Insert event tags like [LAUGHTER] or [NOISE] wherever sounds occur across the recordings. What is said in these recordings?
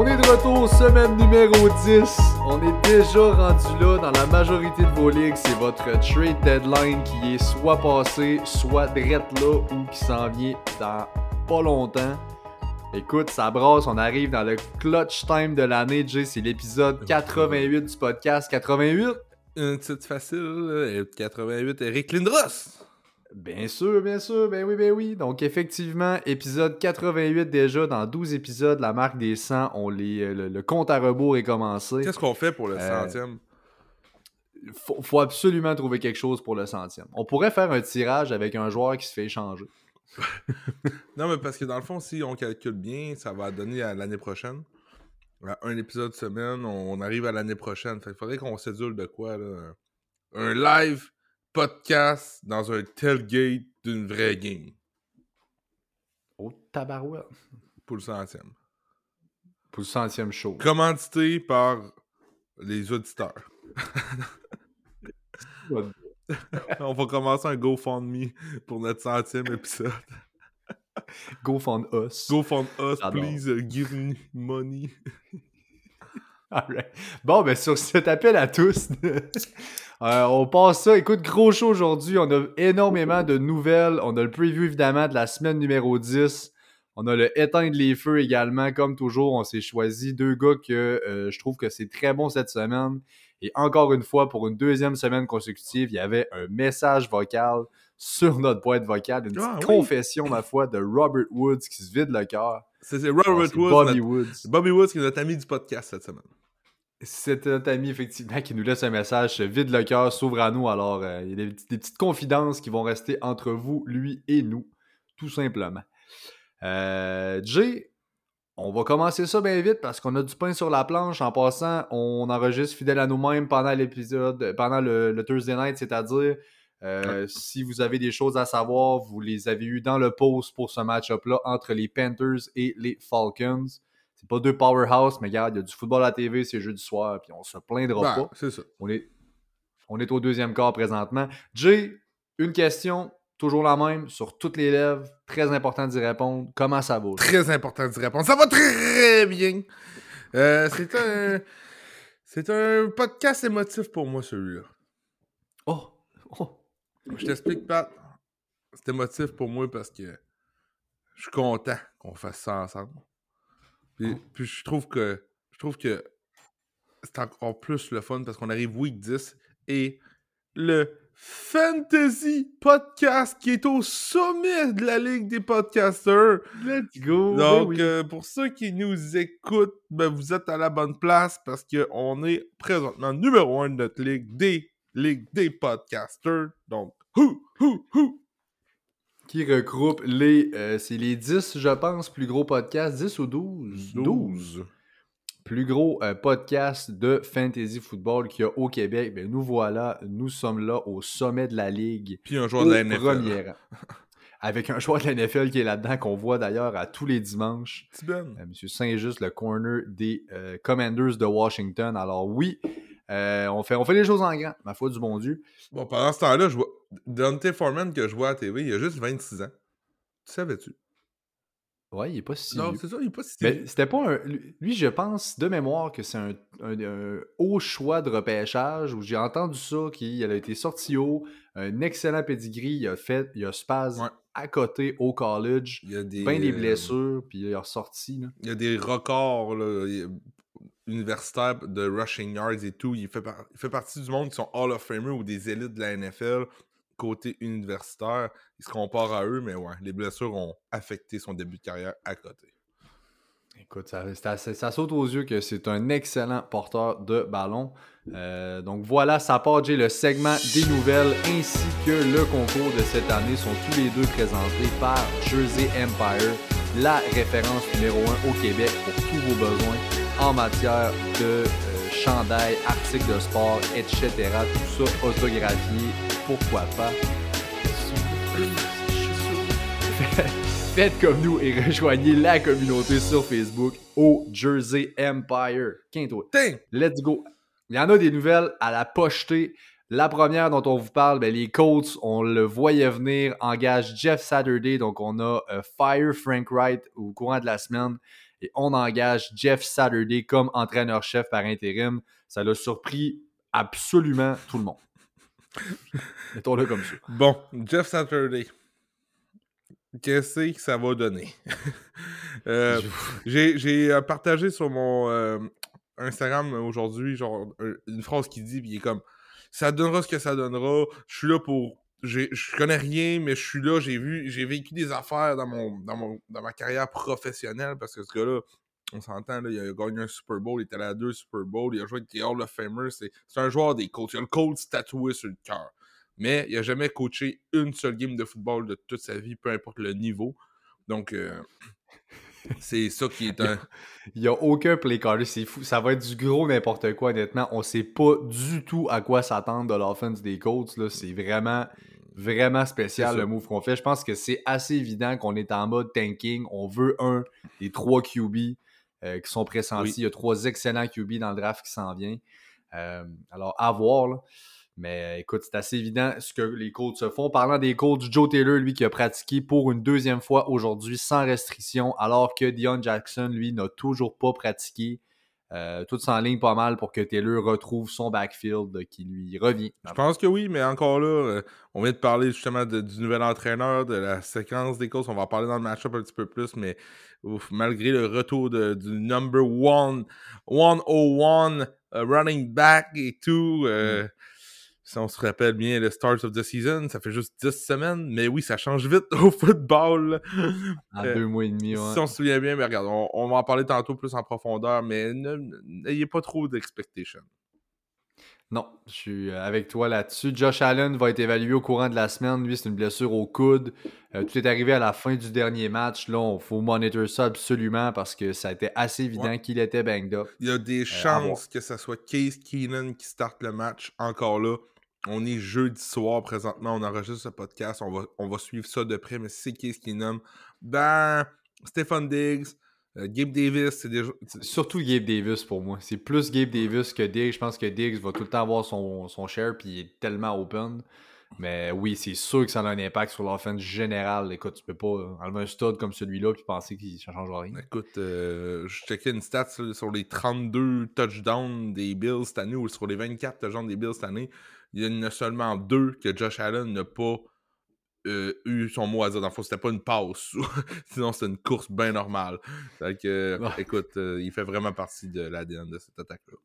On est de retour, semaine numéro 10. On est déjà rendu là dans la majorité de vos ligues. C'est votre trade deadline qui est soit passé, soit direct là ou qui s'en vient dans pas longtemps. Écoute, ça brasse, on arrive dans le clutch time de l'année, Jay. C'est l'épisode 88 du podcast. 88? Une petite facile, 88, Eric Lindros. Bien sûr, bien sûr, ben oui, ben oui. Donc effectivement, épisode 88 déjà, dans 12 épisodes, la marque des 100, on les, euh, le, le compte à rebours est commencé. Qu'est-ce qu'on fait pour le Euh, centième? Faut, faut absolument trouver quelque chose pour le centième. On pourrait faire un tirage avec un joueur qui se fait échanger. [LAUGHS] Non, mais parce que dans le fond, si on calcule bien, ça va donner à l'année prochaine. À un épisode semaine, on arrive à l'année prochaine. Fait qu'il faudrait qu'on sédule de quoi, là? Un live podcast dans un tailgate d'une vraie game Oh, tabarouette. pour le centième. Pour le centième show. Commandité par les auditeurs. [LAUGHS] on va commencer un GoFundMe pour notre centième épisode. Go fund us. Go fund us, please, uh, give me money. Alright. Bon, ben sur cet appel à tous, [LAUGHS] euh, on passe ça. Écoute, gros show aujourd'hui. On a énormément de nouvelles. On a le preview évidemment de la semaine numéro 10. On a le éteindre les feux également. Comme toujours, on s'est choisi deux gars que euh, je trouve que c'est très bon cette semaine. Et encore une fois, pour une deuxième semaine consécutive, il y avait un message vocal sur notre boîte vocale, une Ah, petite oui. confession, ma foi, de Robert Woods qui se vide le cœur. C'est c'est Ah, Robert c'est Woods. Bobby notre- Woods. Bobby Woods qui est notre ami du podcast cette semaine. C'est notre ami, effectivement, qui nous laisse un message, vide le cœur, s'ouvre à nous. Alors, euh, il y a des, des petites confidences qui vont rester entre vous, lui et nous, tout simplement. Euh, Jay, on va commencer ça bien vite parce qu'on a du pain sur la planche. En passant, on enregistre fidèle à nous-mêmes pendant l'épisode, pendant le, le Thursday night, c'est-à-dire euh, si vous avez des choses à savoir, vous les avez eues dans le post pour ce match-up-là entre les Panthers et les Falcons. C'est pas deux powerhouse, mais regarde, il y a du football à la TV, c'est jeudi soir, puis on se plaindra Ben, pas. c'est ça. On est, on est au deuxième quart présentement. Jay, une question, toujours la même, sur toutes les lèvres, très important d'y répondre. Comment ça va? Très important d'y répondre. Ça va très bien. Euh, c'est un. C'est un podcast émotif pour moi, celui-là. Oh! oh. Je t'explique, Pat. C'est émotif pour moi parce que je suis content qu'on fasse ça ensemble. Puis, puis je trouve que je trouve que c'est encore plus le fun parce qu'on arrive week 10 et le Fantasy Podcast qui est au sommet de la Ligue des podcasters. Let's go! Donc, Ben oui. euh, pour ceux qui nous écoutent, ben, vous êtes à la bonne place parce qu'on est présentement numéro un de notre ligue des ligues des podcasters. Donc, hou, hou, hou. Qui regroupe les, euh, c'est les 10, je pense, plus gros podcasts, 10 ou 12? 12. Plus gros euh, podcast de fantasy football qu'il y a au Québec. Ben, nous voilà, nous sommes là au sommet de la ligue. Puis un joueur de la NFL. premier rang. [LAUGHS] Avec un joueur de la NFL qui est là-dedans, qu'on voit d'ailleurs à tous les dimanches. Euh, Monsieur Saint-Just, le corner des euh, Commanders de Washington. Alors oui, euh, on, fait, on fait les choses en grand, ma foi du bon Dieu. Bon, pendant ce temps-là, je vois Dante Foreman que je vois à TV, il a juste 26 ans. Tu savais-tu? Ouais, il est pas si non, c'est ça, il est pas si Mais c'était pas un. Lui, je pense de mémoire que c'est un, un- un haut choix de repêchage où j'ai entendu ça, qu'il a été sorti haut, un excellent pedigree, il a fait, il a spaz Ouais. à côté au college, Il y a des, ben des euh, blessures, puis il est ressorti. Là. il y a des records là, universitaires de rushing yards et tout. Il fait, il fait partie du monde qui sont Hall of Famer ou des élites de la NFL côté universitaire. Il se compare à eux, mais ouais, les blessures ont affecté son début de carrière à côté. Écoute, ça, ça, saute aux yeux que c'est un excellent porteur de ballon. Euh, donc voilà, ça part, Jay, le segment des nouvelles ainsi que le concours de cette année sont tous les deux présentés par Jersey Empire, la référence numéro 1 au Québec pour tous vos besoins en matière de euh, chandail, articles de sport, etc. Tout ça autographié, pourquoi pas? [LAUGHS] Faites comme nous et rejoignez la communauté sur Facebook au Jersey Empire. Quinto. Let's go. Il y en a des nouvelles à la pochetée. La première dont on vous parle, ben, les Colts, on le voyait venir, engage Jeff Saturday. Donc, on a euh, Fire Frank Wright au courant de la semaine et on engage Jeff Saturday comme entraîneur-chef par intérim. Ça l'a surpris absolument tout le monde. [LAUGHS] Mettons-le comme ça. Bon, Jeff Saturday. Qu'est-ce que ça va donner? [LAUGHS] Euh, j'ai euh, partagé sur mon euh, Instagram aujourd'hui, genre, une phrase qui dit, puis il est comme Ça donnera ce que ça donnera. Je suis là pour. Je connais rien, mais je suis là, j'ai vu, j'ai vécu des affaires dans mon, dans mon dans ma carrière professionnelle parce que ce gars-là, on s'entend, il a gagné un Super Bowl, il était allé à deux Super Bowls, il a joué avec des Hall of Famers, c'est un joueur des Colts. Il a le Colts tatoué sur le cœur mais il n'a jamais coaché une seule game de football de toute sa vie, peu importe le niveau. Donc, euh, c'est ça qui est un. Il n'y a aucun play caller, c'est fou. Ça va être du gros n'importe quoi, honnêtement. On ne sait pas du tout à quoi s'attendre de l'offense des Colts. C'est vraiment, vraiment spécial le move qu'on fait. Je pense que c'est assez évident qu'on est en mode tanking. On veut un des trois QB euh, qui sont pressentis. Il y a trois excellents QB dans le draft qui s'en vient. Euh, alors, à voir. Là. Mais euh, écoute, c'est assez évident ce que les coachs se font. Parlant des coachs, Joe Taylor, lui, qui a pratiqué pour une deuxième fois aujourd'hui sans restriction, alors que Dion Jackson, lui, n'a toujours pas pratiqué. Euh, tout ligne pas mal pour que Taylor retrouve son backfield qui lui revient. Je pense que oui, mais encore là, euh, on vient de parler justement du nouvel entraîneur, de la séquence des coachs. On va en parler dans le match-up un petit peu plus, mais malgré le retour du number one, 101 running back et tout, mm si on se rappelle bien le start of the season, ça fait juste 10 semaines, mais oui, ça change vite [LAUGHS] au football. En euh, deux mois et demi, ouais. Si on se souvient bien, mais regarde, on, va en parler tantôt plus en profondeur, mais n'ayez pas trop d'expectations. Non, je suis euh, avec toi là-dessus. Josh Allen va être évalué au courant de la semaine. Lui, c'est une blessure au coude. Euh, tout est arrivé à la fin du dernier match. Là, il faut monitor ça absolument parce que ça a été assez évident qu'il était banged up. Il y a des chances que ce soit Case Keenan qui starte le match encore là. On est jeudi soir présentement, on enregistre ce podcast, on va, suivre ça de près, mais c'est qui ce qui nomme? Ben, Stephen Diggs, euh, Gabe Davis, c'est déjà. Surtout Gabe Davis pour moi. C'est plus Gabe Davis que Diggs. Je pense que Diggs va tout le temps avoir son, son share, puis il est tellement open. Mais oui, c'est sûr que ça a un impact sur l'offense générale. Écoute, tu peux pas enlever un stud comme celui-là puis penser qu'il ne changera rien. Écoute, euh, je checkais une stat sur les 32 touchdowns des Bills cette année ou sur les 24 touchdowns des Bills cette année il y en a seulement deux que Josh Allen n'a pas euh, eu son mot à dire. Dans le fond, c'était pas une passe. [LAUGHS] Sinon, c'était une course bien normale. que, écoute, euh, il fait vraiment partie de l'ADN de cette attaque-là.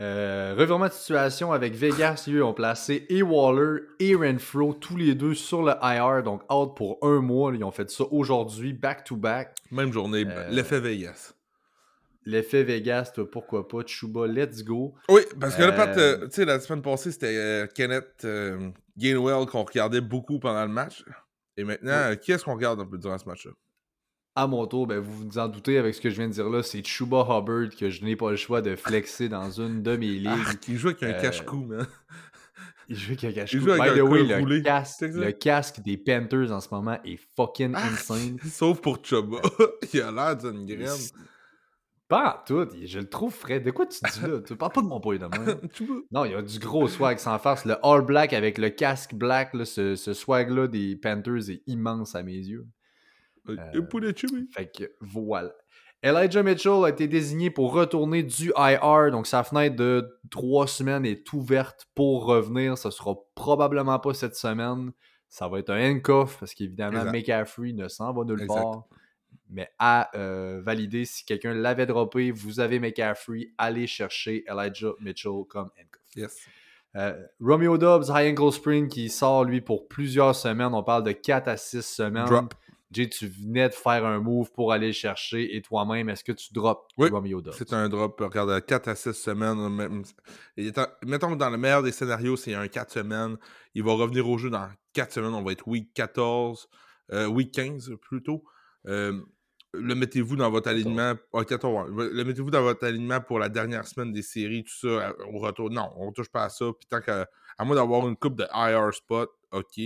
Euh, revirement de situation avec Vegas, ils ont placé et Waller et Renfro, tous les deux sur le IR, donc out pour un mois. Ils ont fait ça aujourd'hui, back-to-back. Même journée, l'effet Vegas. L'effet Vegas, toi, pourquoi pas? Chuba, let's go. Oui, parce que là, Pat, euh, tu sais, la semaine passée, c'était euh, Kenneth euh, Gainwell qu'on regardait beaucoup pendant le match. Et maintenant, qui est-ce qu'on regarde un peu durant ce match-là? À mon tour, ben, vous vous en doutez avec ce que je viens de dire là, c'est Chuba Hubbard que je n'ai pas le choix de flexer dans une de mes ah, ligues. qui joue avec un cache-cou, man. Il joue avec un cache-cou. By the way, le casque, le casque, des Panthers en ce moment est fucking ah, insane. [LAUGHS] Sauf pour Chuba. [LAUGHS] il a l'air d'une graine. Pas tout, je le trouve frais. De quoi tu dis là? tu parles pas de mon boy demain. [LAUGHS] non, il y a du gros swag sans farce. Le all black avec le casque black, là, ce, swag-là des Panthers est immense à mes yeux. Euh, fait que voilà. Elijah Mitchell a été désigné pour retourner du IR, donc sa fenêtre de trois semaines est ouverte pour revenir. Ce sera probablement pas cette semaine. Ça va être un handcuff parce qu'évidemment, McCaffrey ne s'en va nulle part mais à euh, valider. Si quelqu'un l'avait droppé, vous avez McCaffrey, allez chercher Elijah Mitchell comme handcuff. Yes. Euh, Romeo Dobbs, High Ankle Spring, qui sort lui pour plusieurs semaines. On parle de 4 à 6 semaines. Jay, tu venais de faire un move pour aller le chercher et toi-même, est-ce que tu drops Oui, Romeo Dobbs? C'est un drop, regarde, 4 à 6 semaines. même- mettons que dans le meilleur des scénarios, c'est un 4 semaines. Il va revenir au jeu dans 4 semaines. On va être week 14, euh, week 15 plutôt. Euh, le mettez-vous dans votre alignement. ah, 14, ouais. Le mettez-vous dans votre alignement pour la dernière semaine des séries, tout ça, au retour. Non, on touche pas à ça. Puis tant qu'à à moins d'avoir une coupe de IR spot, ok.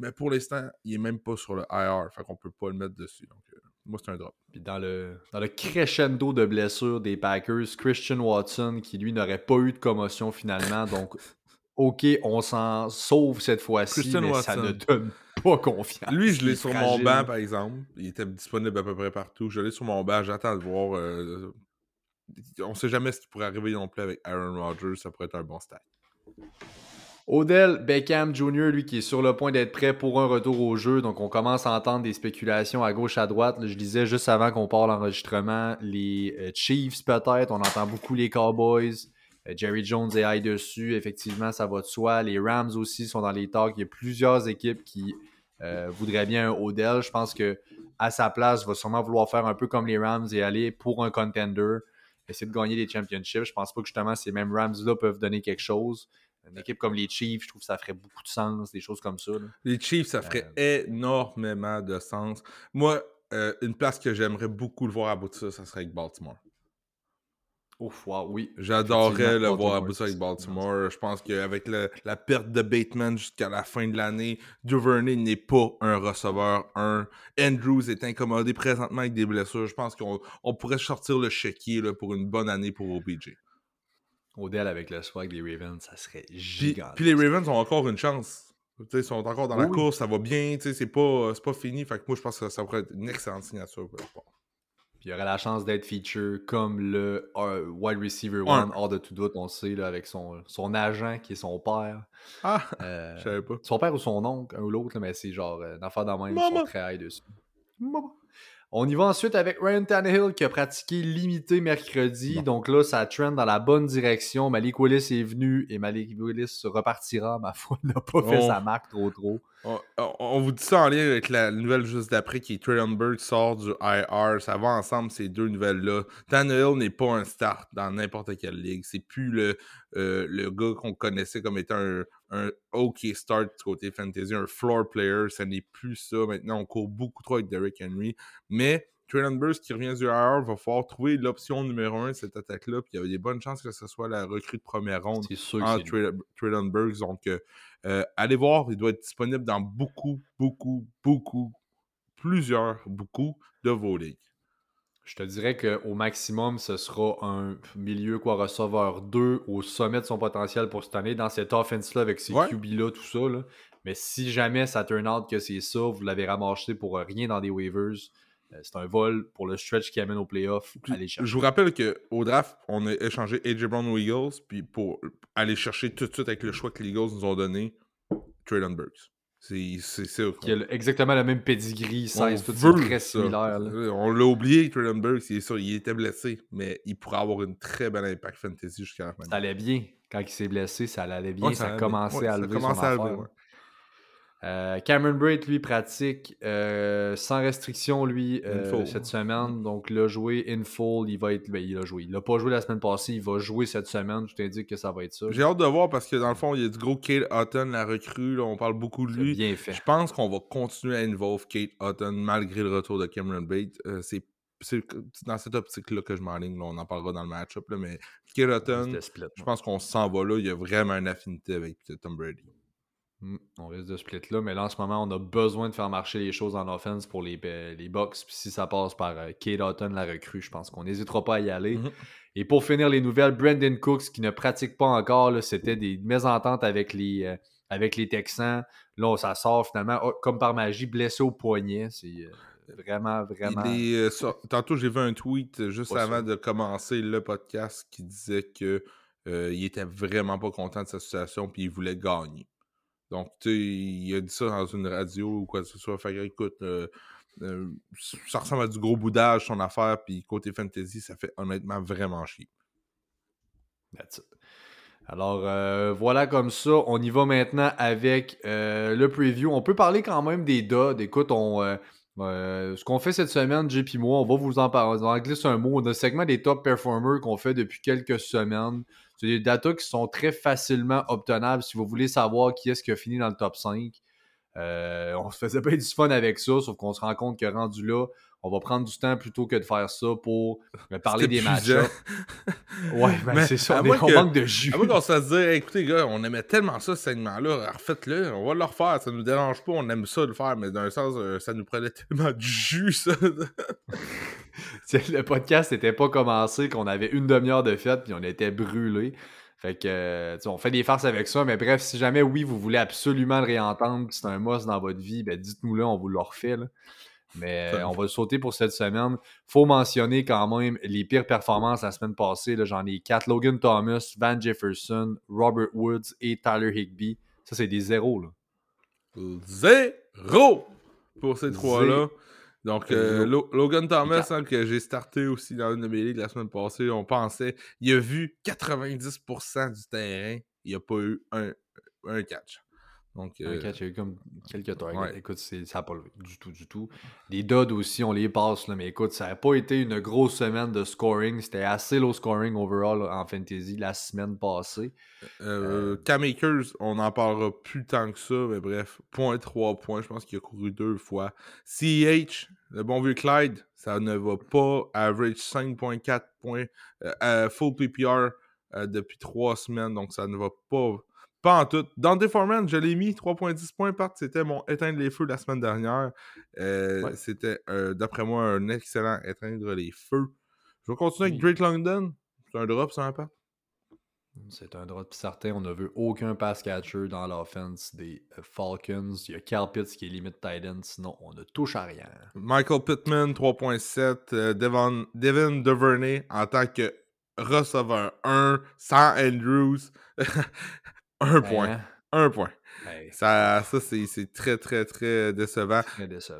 Mais pour l'instant, il est même pas sur le IR. Fait qu'on peut pas le mettre dessus. Donc, euh, moi, c'est un drop. Puis dans le, dans le crescendo de blessures des Packers, Christian Watson, qui lui n'aurait pas eu de commotion finalement, donc [LAUGHS] OK, on s'en sauve cette fois-ci, Christian mais ça Watson. ne donne pas confiance. Lui, je l'ai sur mon banc, par exemple. Il était disponible à peu près partout. Je l'ai sur mon banc. J'attends de voir. euh, On sait jamais ce qui pourrait arriver non plus avec Aaron Rodgers. Ça pourrait être un bon stack. Odell Beckham Jr., lui, qui est sur le point d'être prêt pour un retour au jeu. Donc, on commence à entendre des spéculations à gauche, à droite. Je disais juste avant qu'on part l'enregistrement, les euh, Chiefs, peut-être. On entend beaucoup les Cowboys. Euh, Jerry Jones est high dessus. Effectivement, ça va de soi. Les Rams aussi sont dans les talks. Il y a plusieurs équipes qui euh, voudraient bien un Odell. Je pense que à sa place, va sûrement vouloir faire un peu comme les Rams et aller pour un contender. Essayer de gagner des championships. Je pense pas que justement ces mêmes Rams-là peuvent donner quelque chose. Une équipe comme les Chiefs, je trouve que ça ferait beaucoup de sens, des choses comme ça. là. Les Chiefs, ça ferait énormément de sens. Moi, euh, une place que j'aimerais beaucoup le voir aboutir, ça serait avec Baltimore. Ouf, wow, oui. J'adorerais le voir aboutir avec Baltimore. Je pense qu'avec la perte de Bateman jusqu'à la fin de l'année, Duvernay n'est pas un receveur 1. Andrews est incommodé présentement avec des blessures. Je pense qu'on on pourrait sortir le chéquier là, pour une bonne année pour OBJ. Odell avec le swag des Ravens, ça serait gigantesque. puis les Ravens ont encore une chance. Ils sont encore dans la Oui, course, ça va bien, c'est pas, pas fini. Fait que moi, je pense que ça pourrait être une excellente signature pour. Puis il y aurait la chance d'être feature comme le euh, wide receiver one, hors de tout doute, on le sait, là, avec son, son agent qui est son père. Ah, Euh, je savais pas. son père ou son oncle, un ou l'autre, mais c'est genre euh, une affaire dans même, ils sont très high dessus. Maman. On y va ensuite avec Ryan Tannehill qui a pratiqué limité mercredi. Bon. Donc là, ça trend dans la bonne direction. Malik Willis est venu et Malik Willis repartira. Ma foi, il n'a pas fait sa marque trop trop. On, on- on vous dit ça en lien avec la nouvelle juste d'après qui est Traylon Burke sort du IR. Ça va ensemble ces deux nouvelles-là. Tannehill n'est pas un start dans n'importe quelle ligue. C'est plus le, euh, le gars qu'on connaissait comme étant un, un OK start du côté fantasy, un floor player. Ça n'est plus ça. Maintenant, on court beaucoup trop avec Derrick Henry. Mais Traylon Burke qui revient du IR va falloir trouver l'option numéro un de cette attaque-là. Puis il y avait des bonnes chances que ce soit la recrue de première ronde en. Traylon Burks. Donc, euh, euh, allez voir, il doit être disponible dans beaucoup, beaucoup, beaucoup, plusieurs, beaucoup de vos ligues. Je te dirais qu'au maximum, ce sera un milieu quoi receveur 2 au sommet de son potentiel pour cette année dans cette offense-là avec ses Ouais. QB-là, tout ça. là. Mais si jamais ça turn out que c'est ça, vous l'avez ramassé pour euh, rien dans des waivers, euh, c'est un vol pour le stretch qui amène au playoff. Je vous rappelle qu'au draft, on a échangé AJ Brown aux Eagles, puis pour aller chercher tout de suite avec le choix que les Eagles nous ont donné, Traylon Burks. C'est c'est ça. Qui a exactement le même pedigree, 16, tout c'est très ça. similaire. là. Euh, On l'a oublié, Traylon Burks, il est sûr, il était blessé, mais il pourrait avoir une très belle impact fantasy jusqu'à la fin. Ça allait bien. Quand il s'est blessé, ça allait bien. Ouais, ça, allait a bien. commencé Ouais, à ça lever commençait son à lever, ouais. Euh, Cameron Braid, lui, pratique euh, sans restriction, lui, euh, cette semaine. Donc, il a joué in full. Il va être. Ben, il a joué. Il n'a pas joué la semaine passée. Il va jouer cette semaine. Je t'indique que ça va être ça. J'ai hâte de voir parce que dans le fond, il y a du gros Kate Hutton, la recrue, là, on parle beaucoup de lui. bien fait. Je pense qu'on va continuer à involve Kate Hutton malgré le retour de Cameron Bate. Euh, c'est c'est dans cette optique-là que je m'enligne. On en parlera dans le match-up. Mais Kate Hutton, je pense qu'on s'en va là. Il y a vraiment une affinité avec Tom Brady. Mm, on risque de split là, mais là en ce moment, on a besoin de faire marcher les choses en offense pour les, euh, les Bucks. Puis si ça passe par euh, Kate Houghton, la recrue, je pense qu'on n'hésitera pas à y aller. Mhm. Et pour finir les nouvelles, Brandon Cooks qui ne pratique pas encore, c'était des mésententes avec les, euh, avec les Texans. Là, ça sort finalement, oh, comme par magie, blessé au poignet. C'est euh, vraiment, vraiment. Est, Tantôt, j'ai vu un tweet juste Pas avant sûr. de commencer le podcast qui disait que il était vraiment pas content de sa situation puis il voulait gagner. Donc, tu sais, il a dit ça dans une radio ou quoi que ce soit. Fait écoute, euh, euh, ça ressemble à du gros boudage, son affaire, puis côté fantasy, ça fait honnêtement vraiment chier. That's it. Alors voilà comme ça, on y va maintenant avec le preview. On peut parler quand même des DOD. Écoute, on, ce qu'on fait cette semaine, JP moi, on va vous en parler. On va glisser un mot. On a segment des top performers qu'on fait depuis quelques semaines. C'est des datas qui sont très facilement obtenables si vous voulez savoir qui est-ce qui a fini dans le top 5. Euh, on se faisait pas du fun avec ça, sauf qu'on se rend compte que rendu là, on va prendre du temps plutôt que de faire ça pour parler des matchs. ouais, ben c'est ça. On, manque de jus. À qu'on se dire, écoutez, gars, on aimait tellement ça, ce segment-là, refaites-le, on va le refaire. Ça nous dérange pas, on aime ça de le faire, mais d'un sens, euh, ça nous prenait tellement de jus, ça. [LAUGHS] le podcast n'était pas commencé, qu'on avait une demi-heure de fête, puis on était brûlés. Fait que, euh, on fait des farces avec ça, mais bref, si jamais, oui, vous voulez absolument le réentendre, c'est un must dans votre vie, ben dites-nous-le, on vous le refait. Mais on va le sauter pour cette semaine. faut mentionner quand même les pires performances la semaine passée. J'en ai quatre. Logan Thomas, Van Jefferson, Robert Woods et Tyler Higby. Ça, c'est des zéros. Là. Zéro pour ces trois-là. Donc, euh, Logan Thomas, hein, que j'ai starté aussi dans une de mes ligues la semaine passée, on pensait, il a vu 90% du terrain, il n'y a pas eu un, un catch. Donc, euh, catch, il y a eu comme quelques targets. Écoute, ça n'a pas du tout, du tout. Les duds aussi, on les passe, là, mais écoute, ça n'a pas été une grosse semaine de scoring. C'était assez low scoring overall en fantasy la semaine passée. Euh, Cam Akers, on n'en parlera plus tant que ça, mais bref, point 3 points, je pense qu'il a couru deux fois. CH, le bon vieux Clyde, ça ne va pas. Average 5.4 points. Euh, full PPR depuis trois semaines, donc ça ne va pas pas en tout. Dans Deforman, je l'ai mis 3.10 points part. C'était mon éteindre les feux la semaine dernière. Euh, c'était, euh, d'après moi, un excellent éteindre les feux. Je vais continuer avec Drake London. C'est un drop, ça, part. C'est un drop certain. On n'a vu aucun pass catcher dans l'offense des euh, Falcons. Il y a Carl Pitts qui est limite tight end, sinon on ne touche à rien. Michael Pittman, 3.7. Devon, Devin Duvernay en tant que receveur 1, sans Andrews. [LAUGHS] Un point. Hein? Un point. Ça, ça c'est très, très, très décevant.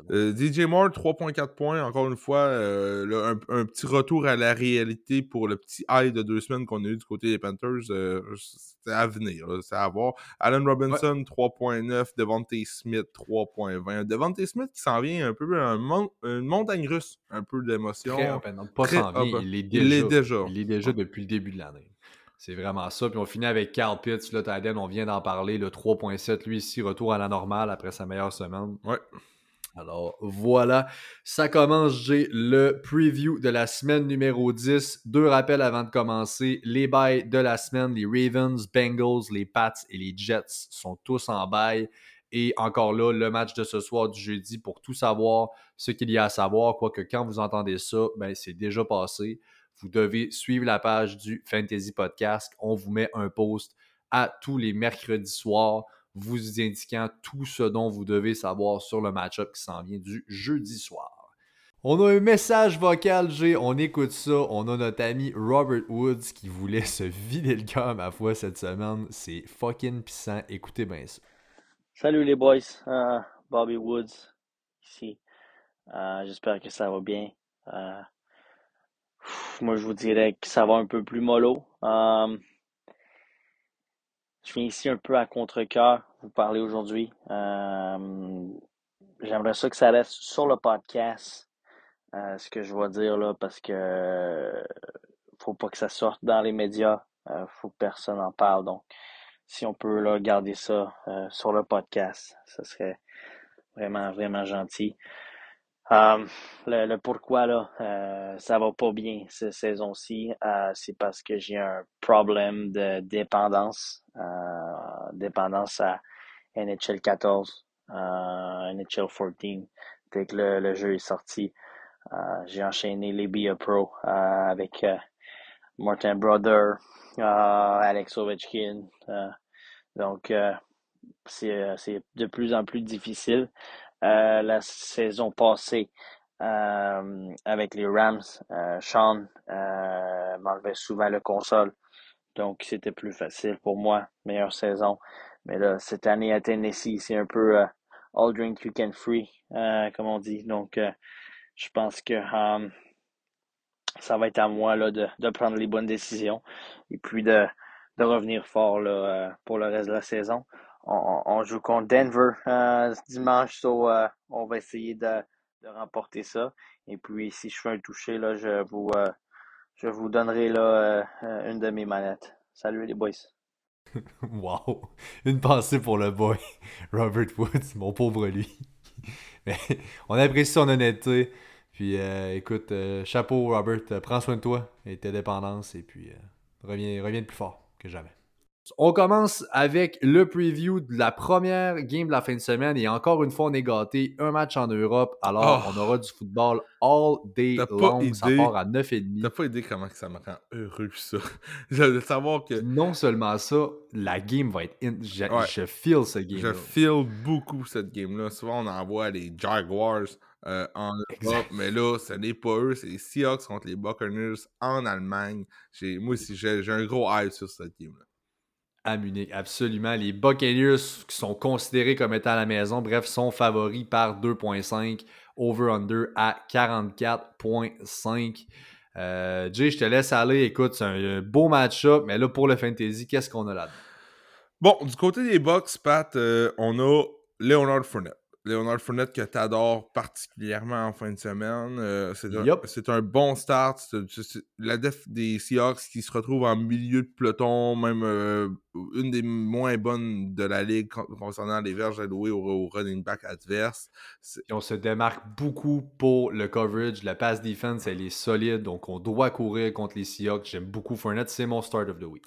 Euh, DJ Moore, 3.4 points. Encore une fois, euh, un, petit retour à la réalité pour le petit high de deux semaines qu'on a eu du côté des Panthers. Euh, c'est à venir, c'est à voir. Allen Robinson, 3.9. Devante Smith, 3.20. Devante Smith qui s'en vient un peu une montagne russe, un peu d'émotion. Pas s'en vient, il l'est déjà. Il est déjà depuis le début de l'année. C'est vraiment ça. Puis on finit avec Carl Pitts, le Tiden, on vient d'en parler, le 3.7, lui ici, retour à la normale après sa meilleure semaine. Ouais. Alors voilà, ça commence, j'ai le preview de la semaine numéro 10. Deux rappels avant de commencer. Les bails de la semaine, les Ravens, Bengals, les Pats et les Jets sont tous en bail. Et encore là, le match de ce soir du jeudi pour tout savoir ce qu'il y a à savoir. Quoique quand vous entendez ça, ben, c'est déjà passé vous devez suivre la page du Fantasy Podcast. On vous met un post à tous les mercredis soirs, vous indiquant tout ce dont vous devez savoir sur le match-up qui s'en vient du jeudi soir. On a un message vocal, G. On écoute ça. On a notre ami Robert Woods qui voulait se vider le cœur, ma foi, cette semaine. C'est fucking puissant. Écoutez bien ça. Salut les boys. Euh, Bobby Woods ici. Euh, j'espère que ça va bien. Moi, je vous dirais que ça va un peu plus mollo. Euh, je viens ici un peu à contre-cœur vous parler aujourd'hui. Euh, j'aimerais ça que ça reste sur le podcast, euh, ce que je vais dire là, parce que faut pas que ça sorte dans les médias. faut que personne en parle. Donc, si on peut là, garder ça sur le podcast, ce serait vraiment, vraiment gentil. Euh, le, pourquoi là, euh, ça va pas bien cette saison-ci, euh, c'est parce que j'ai un problème de dépendance, euh, dépendance à NHL 14, NHL 14. Dès que le, jeu est sorti, j'ai enchaîné les BA Pro avec Martin Brother, Alex Ovechkin. donc c'est de plus en plus difficile. Euh, la saison passée euh, avec les Rams. Euh, Sean m'enlevait souvent le console. Donc, c'était plus facile pour moi. Meilleure saison. Mais là, cette année à Tennessee, c'est un peu all drink you can free, comme on dit. Donc, je pense que ça va être à moi là, de, prendre les bonnes décisions et puis de, revenir fort pour le reste de la saison. On, joue contre Denver euh, dimanche, so, euh, on va essayer de, de, remporter ça. Et puis, si je fais un toucher, là, je vous, je vous donnerai là, une de mes manettes. Salut les boys. [LAUGHS] wow! Une pensée pour le boy, [LAUGHS] Robert Woods, mon pauvre lui. [LAUGHS] on apprécie son honnêteté. Puis écoute, chapeau Robert, prends soin de toi et tes dépendances et puis reviens, reviens plus fort que jamais. On commence avec le preview de la première game de la fin de semaine et encore une fois on est gâté, un match en Europe, alors oh. on aura du football all day long, idée, ça part à 9h30. T'as pas idée comment ça me rend heureux ça. [LAUGHS] de savoir que... Non seulement ça, la game va être... Je, feel ce game Je feel beaucoup cette game-là. Souvent on envoie les Jaguars euh, en Europe, mais là, ce n'est pas eux, c'est les Seahawks contre les Buccaneers en Allemagne. Moi aussi, j'ai un gros hype sur cette game-là. À Munich, absolument. Les Buccaneers qui sont considérés comme étant à la maison, bref, sont favoris par 2.5, over-under à 44.5. Euh, Jay, je te laisse aller. Écoute, c'est un, beau match-up, mais là, pour le fantasy, qu'est-ce qu'on a là-dedans? Bon, du côté des Bucks, Pat, euh, on a Leonard Fournette. Léonard Fournette que tu adores particulièrement en fin de semaine. Euh, c'est un, bon start. la def des Seahawks qui se retrouve en milieu de peloton, même euh, une des moins bonnes de la ligue concernant les verges allouées au, running back adverse. on se démarque beaucoup pour le coverage. La pass defense, elle est solide, donc on doit courir contre les Seahawks. J'aime beaucoup Fournette. C'est mon start of the week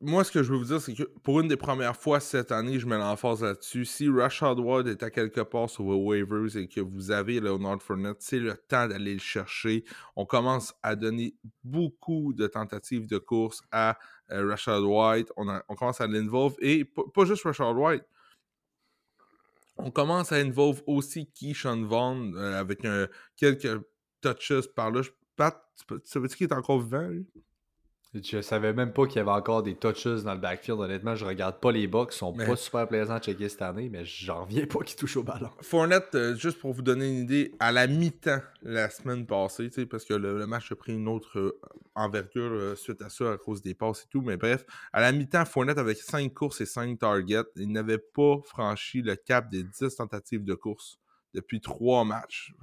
moi, ce que je veux vous dire, c'est que pour une des premières fois cette année, je mets l'emphase là-dessus. Si Rashad Ward est à quelque part sur vos waivers et que vous avez Leonard Fournette, c'est le temps d'aller le chercher. On commence à donner beaucoup de tentatives de course à euh, Rashad White. On, commence à l'involve et pas juste Rashad White. On commence à involve aussi Keyshawn Vaughn euh, avec quelques touches par là. Pat, tu veux dire qu'il est encore vivant, lui? Je savais même pas qu'il y avait encore des touches dans le backfield. Honnêtement, je regarde pas les box. Ils sont pas super plaisants à checker cette année, mais j'en reviens pas qu'ils touchent au ballon. Fournette, euh, juste pour vous donner une idée, à la mi-temps la semaine passée, parce que le, match a pris une autre euh, envergure euh, suite à ça à cause des passes et tout, mais bref, à la mi-temps, Fournette avec 5 courses et 5 targets, il n'avait pas franchi le cap des 10 tentatives de course depuis trois matchs.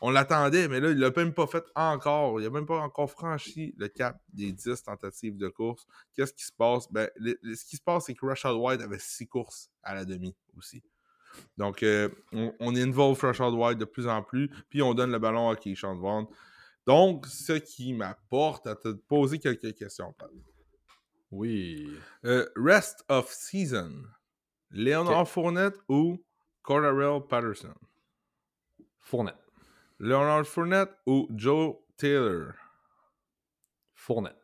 on l'attendait, mais là, il l'a même pas fait encore. Il n'a même pas encore franchi le cap des 10 tentatives de course. Qu'est-ce qui se passe? Ben, ce qui se passe, c'est que Rashad White avait six courses à la demi aussi. Donc, euh, on, on, involve Rashad White de plus en plus, puis on donne le ballon à Keyshawn Vaughn. Donc, ce qui m'apporte à te poser quelques questions, Oui. Euh, rest of season. Léonard Fournette ou Cordarrelle Patterson. Fournette. Leonard Fournette ou Joe Taylor? Fournette.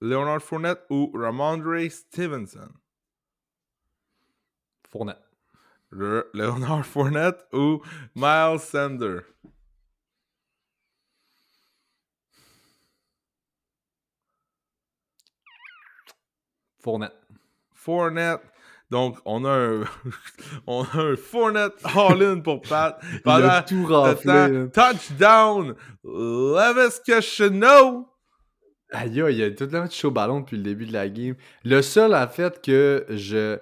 Leonard Fournette ou Ramondre Stevenson? Fournette. Le Leonard Fournette ou Miles Sander? Fournette. Fournette. Donc, on a un, [LAUGHS] on a un Fournette all-in pour Pat. Pendant Il a tout raflé. Touchdown, Levis Cashino. Aïe, il y a tout le temps chaud ballon depuis le début de la game. Le seul, en fait, que je.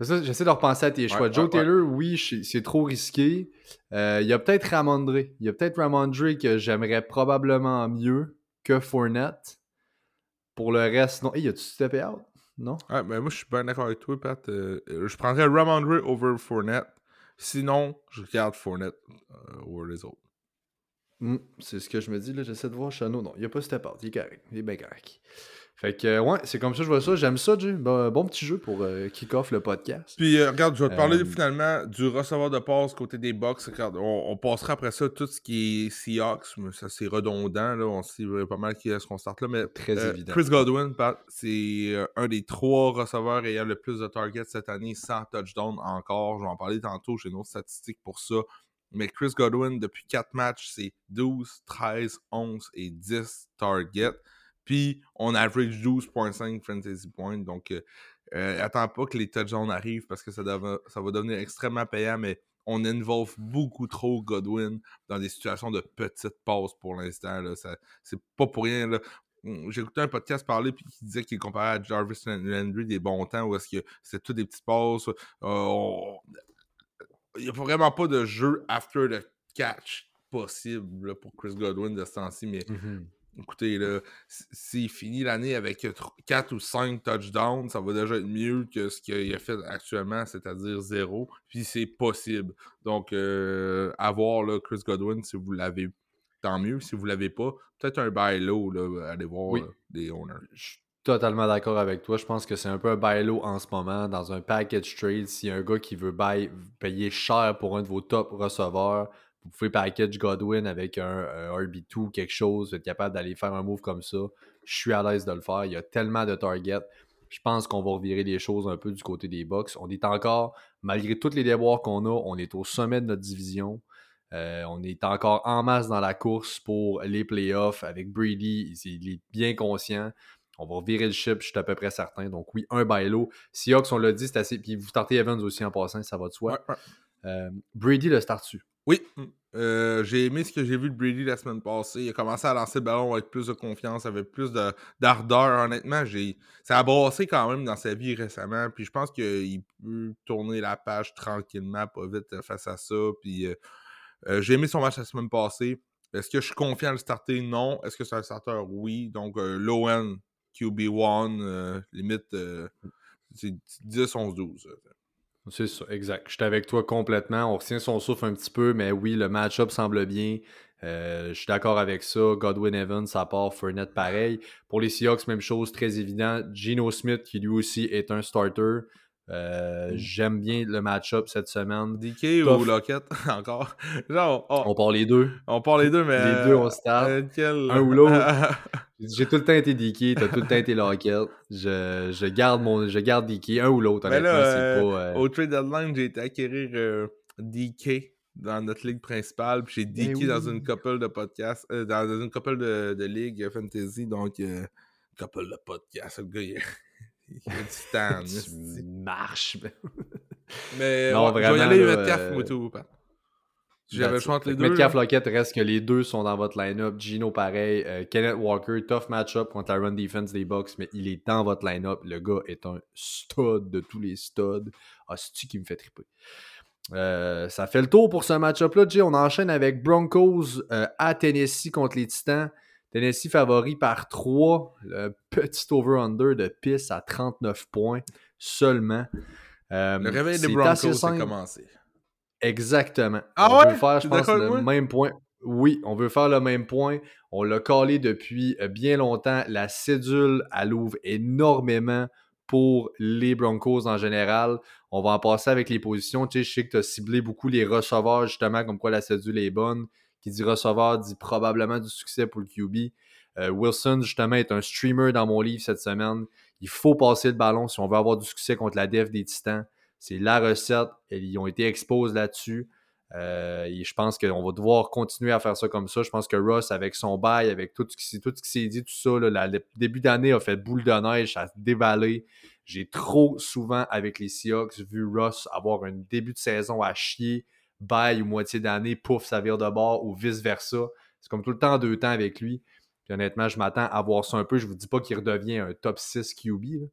J'essaie de repenser à tes choix. Joe Taylor, oui, c'est trop risqué. Euh, il y a peut-être Ramondre. Il y a peut-être Ramondre que j'aimerais probablement mieux que Fournette. Pour le reste, non. Hey, y a-tu steppé out? Non? Ouais, ben moi, je suis bien d'accord avec toi, Pat. Euh, je prendrais Ramondre over Fournette. Sinon, je regarde Fournette euh, over les autres. Hmm, c'est ce que je me dis, là. J'essaie de voir Chano. Non, il n'y a pas step out. Il est correct. Il est bien correct. Fait que, ouais, c'est comme ça que je vois ça. J'aime ça, Jay. Bon, bon, petit jeu pour euh, kick off le podcast. Puis, euh, regarde, je vais te parler euh, finalement du receveur de passe côté des box. Regarde, on, passera après ça tout ce qui est Seahawks, mais ça c'est redondant. Là. On sait pas mal qui est-ce qu'on starte là. Mais Très évident. Chris Godwin, c'est un des trois receveurs ayant le plus de targets cette année sans touchdown encore. Je vais en parler tantôt. J'ai une autre statistique pour ça. Mais Chris Godwin, depuis 4 matchs, c'est 12, 13, 11 et 10 targets. Puis on average 12.5 fantasy points. Donc, euh, euh, attends pas que les touchdowns arrivent parce que ça, ça va devenir extrêmement payant, mais on involve beaucoup trop Godwin dans des situations de petites passes pour l'instant. C'est pas pour rien. mm, j'ai écouté un podcast parler puis qui disait qu'il comparait à Jarvis Landry des bons temps où est-ce que c'était tout des petites passes. Euh, il n'y a vraiment pas de jeu after the catch possible pour Chris Godwin de ce temps-ci, mais Mhm. Écoutez, là, s'il finit l'année avec 4 ou 5 touchdowns, ça va déjà être mieux que ce qu'il a fait actuellement, c'est-à-dire zéro. Puis c'est possible. Donc, euh, à voir là, Chris Godwin, si vous l'avez, tant mieux. Si vous l'avez pas, peut-être un buy low, là, allez voir Oui. euh, des owners. Je suis totalement d'accord avec toi. Je pense que c'est un peu un buy low en ce moment dans un package trade. S'il y a un gars qui veut buy- payer cher pour un de vos top receveurs, vous pouvez package Godwin avec un, un RB2, quelque chose, vous êtes capable d'aller faire un move comme ça. Je suis à l'aise de le faire. Il y a tellement de targets. Je pense qu'on va revirer les choses un peu du côté des Bucks. On est encore, malgré tous les déboires qu'on a, on est au sommet de notre division. Euh, on est encore en masse dans la course pour les playoffs avec Brady. Il, est bien conscient. On va virer le chip, je suis à peu près certain. Donc oui, un bailo. Seahawks, on l'a dit, c'est assez. Puis vous startez Evans aussi en passant, ça va de soi. Euh, Brady le start-tu? Oui, euh, j'ai aimé ce que j'ai vu de Brady la semaine passée. Il a commencé à lancer le ballon avec plus de confiance, avec plus de- d'ardeur. Honnêtement, j'ai ça a brassé quand même dans sa vie récemment. Puis je pense qu'il peut tourner la page tranquillement, pas vite euh, face à ça. Puis euh, j'ai aimé son match la semaine passée. Est-ce que je suis confiant à le starter? Non. Est-ce que c'est un starter? Oui. Donc, low end, QB1, euh, limite, euh, c'est 10, 11, 12. C'est ça, exact. Je suis avec toi complètement. On retient son souffle un petit peu, mais oui, le match-up semble bien. Euh, je suis d'accord avec ça. Godwin Evans, ça part. Fournette, pareil. Pour les Seahawks, même chose, très évident. Geno Smith, qui lui aussi est un starter. Euh, Mm. J'aime bien le match-up cette semaine. DK Tough. ou Lockett? [LAUGHS] Encore? Genre, on, On part les deux. on part les deux, mais. Les deux, on start. euh, quel- Un ou l'autre. [LAUGHS] J'ai tout le temps été DK, t'as tout le temps été Lockett. Je, je garde mon, je garde DK, un ou l'autre, honnêtement, c'est euh, pas... euh, Au trade deadline, j'ai été acquérir euh, DK dans notre ligue principale. Puis j'ai Ben DK dans une couple de podcasts, euh, dans, dans une couple de, de ligues fantasy. Donc, euh, couple de podcasts. Le gars, il, il a du temps. [LAUGHS] tu esti. marches. [LAUGHS] Mais Non, ouais, je vais y vraiment, aller Metcalf, euh. Si j'avais le choix entre les deux. Metcalf. Lockett reste que les deux sont dans votre line-up. Gino, pareil. Euh, Kenneth Walker, tough match-up contre la run defense des Bucks, mais il est dans votre line-up. Le gars est un stud de tous les studs. Ah, c'est-tu qui me fait triper? Euh, ça fait le tour pour ce match-up-là, Jay. On enchaîne avec Broncos euh, à Tennessee contre les Titans. Tennessee favori par 3. Le petit over-under de pisse à 39 points seulement. Euh, Le réveil des Broncos, c'est commencé. Exactement. Ah on ouais? veut faire, je pense, le moi? même point. Oui, on veut faire le même point. On l'a collé depuis euh, bien longtemps. La cédule, elle ouvre énormément pour les Broncos en général. On va en passer avec les positions. Tu sais, je sais que tu as ciblé beaucoup les receveurs, justement, comme quoi la cédule est bonne. Qui dit receveur dit probablement du succès pour le QB. Euh, Wilson, justement, est un streamer dans mon livre cette semaine. Il faut passer le ballon si on veut avoir du succès contre la def des Titans. C'est la recette. Ils ont été exposés là-dessus. Euh, et je pense qu'on va devoir continuer à faire ça comme ça. Je pense que Ross, avec son bail, avec tout ce qui, s'est- dit, tout ça, là, le début d'année a fait boule de neige, ça a dévalé. J'ai trop souvent, avec les Seahawks, vu Ross avoir un début de saison à chier, bail ou moitié d'année, pouf, ça vire de bord, ou vice-versa. C'est comme tout le temps deux temps avec lui. Puis honnêtement, je m'attends à voir ça un peu. Je vous dis pas qu'il redevient un top 6 QB, là,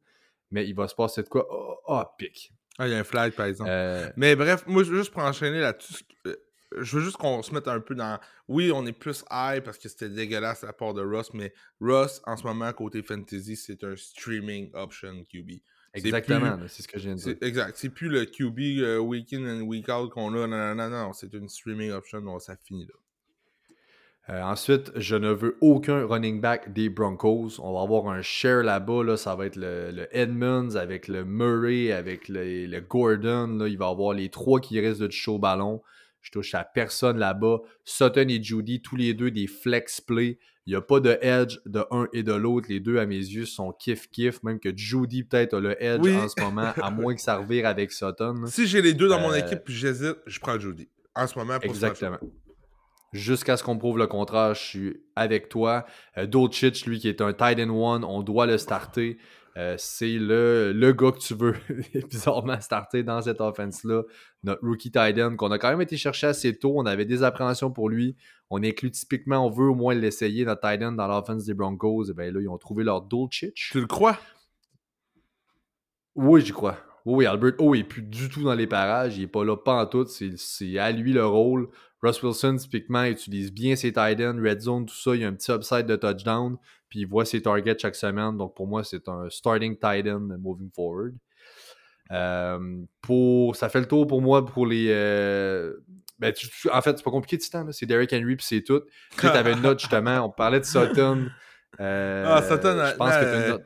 mais il va se passer de quoi? Oh, oh, pic. Ah, il y a un flag, par exemple. Euh, Mais bref, moi, je veux juste pour enchaîner là-dessus, euh, je veux juste qu'on se mette un peu dans. Oui, on est plus high parce que c'était dégueulasse la part de Ross, mais Ross, en ce moment, côté fantasy, c'est un streaming option QB. Exactement, c'est ce que je viens de dire. Exact. C'est plus le QB euh, week in and week out qu'on a. Non, non, non, non. C'est une streaming option. Donc, ça finit là. Euh, ensuite, je ne veux aucun running back des Broncos. On va avoir un share là-bas. Là. Ça va être le, le Edmonds avec le Murray, avec le, le Gordon. Là. Il va y avoir les trois qui restent de toucher au ballon. Je touche à personne là-bas. Sutton et Judy, tous les deux des flex play. Il n'y a pas de edge de un et de l'autre. Les deux, à mes yeux, sont kiff-kiff. Même que Judy, peut-être, a le edge Oui. en ce moment, à moins que ça revire avec Sutton. Si j'ai les deux dans mon Euh, équipe puis j'hésite, je prends Judy. En ce moment, pour Exactement. Jusqu'à ce qu'on prouve le contraire, je suis avec toi. Euh, Dolchich, lui, qui est un tight end one, on doit le starter. Euh, c'est le, le gars que tu veux [LAUGHS] bizarrement starter dans cette offense-là. Notre rookie tight end qu'on a quand même été chercher assez tôt. On avait des appréhensions pour lui. On inclut typiquement, on veut au moins l'essayer, notre tight end dans l'offense des Broncos. Et bien là, ils ont trouvé leur Dolchich. Tu le crois? Oui, j'y crois. Oui, Albert Oh, il n'est plus du tout dans les parages. Il n'est pas là, pas en tout. C'est à lui le rôle. Russ Wilson, typiquement, utilise bien ses tight ends, red zone, tout ça. Il y a un petit upside de touchdown. Puis il voit ses targets chaque semaine. Donc pour moi, c'est un starting tight end moving forward. Euh, pour, ça fait le tour pour moi pour les. Euh, ben, en fait, c'est pas compliqué, Titan. C'est Derrick Henry, puis c'est tout. Tu avais une note justement. On parlait de Sutton. Euh, ah, Sutton, je pense que tu as une note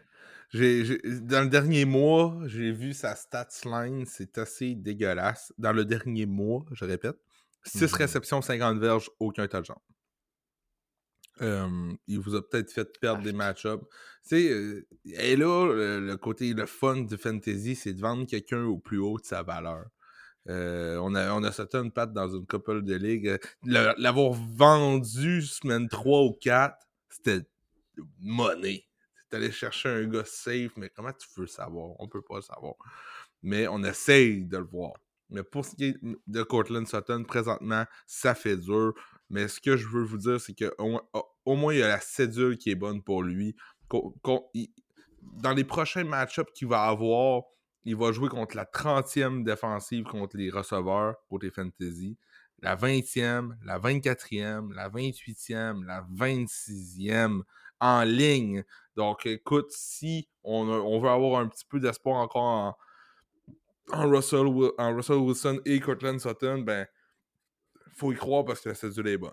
dans le dernier mois, j'ai vu sa stats line, c'est assez dégueulasse. Dans le dernier mois, je répète, 6 mmh réceptions, 50 verges, aucun touchdown. Euh, il vous a peut-être fait perdre des match-ups. Euh, et là, le, côté, le fun du fantasy, c'est de vendre quelqu'un au plus haut de sa valeur. Euh, on, a, on a sauté une patte dans une couple de ligues. L'avoir vendu semaine 3 ou 4, c'était monnaie d'aller chercher un gars safe, mais comment tu veux savoir? On peut pas le savoir. Mais on essaye de le voir. Mais pour ce qui est de Cortland Sutton, présentement, ça fait dur. Mais ce que je veux vous dire, c'est qu'au au moins, il y a la cédule qui est bonne pour lui. Dans les prochains match-ups qu'il va avoir, il va jouer contre la 30e défensive contre les receveurs côté fantasy, la 20e, la 24e, la 28e, la 26e en ligne. Donc, écoute, si on, veut avoir un petit peu d'espoir encore en, Russell, Wilson et Cortland Sutton, ben, faut y croire parce que la cédule est bonne.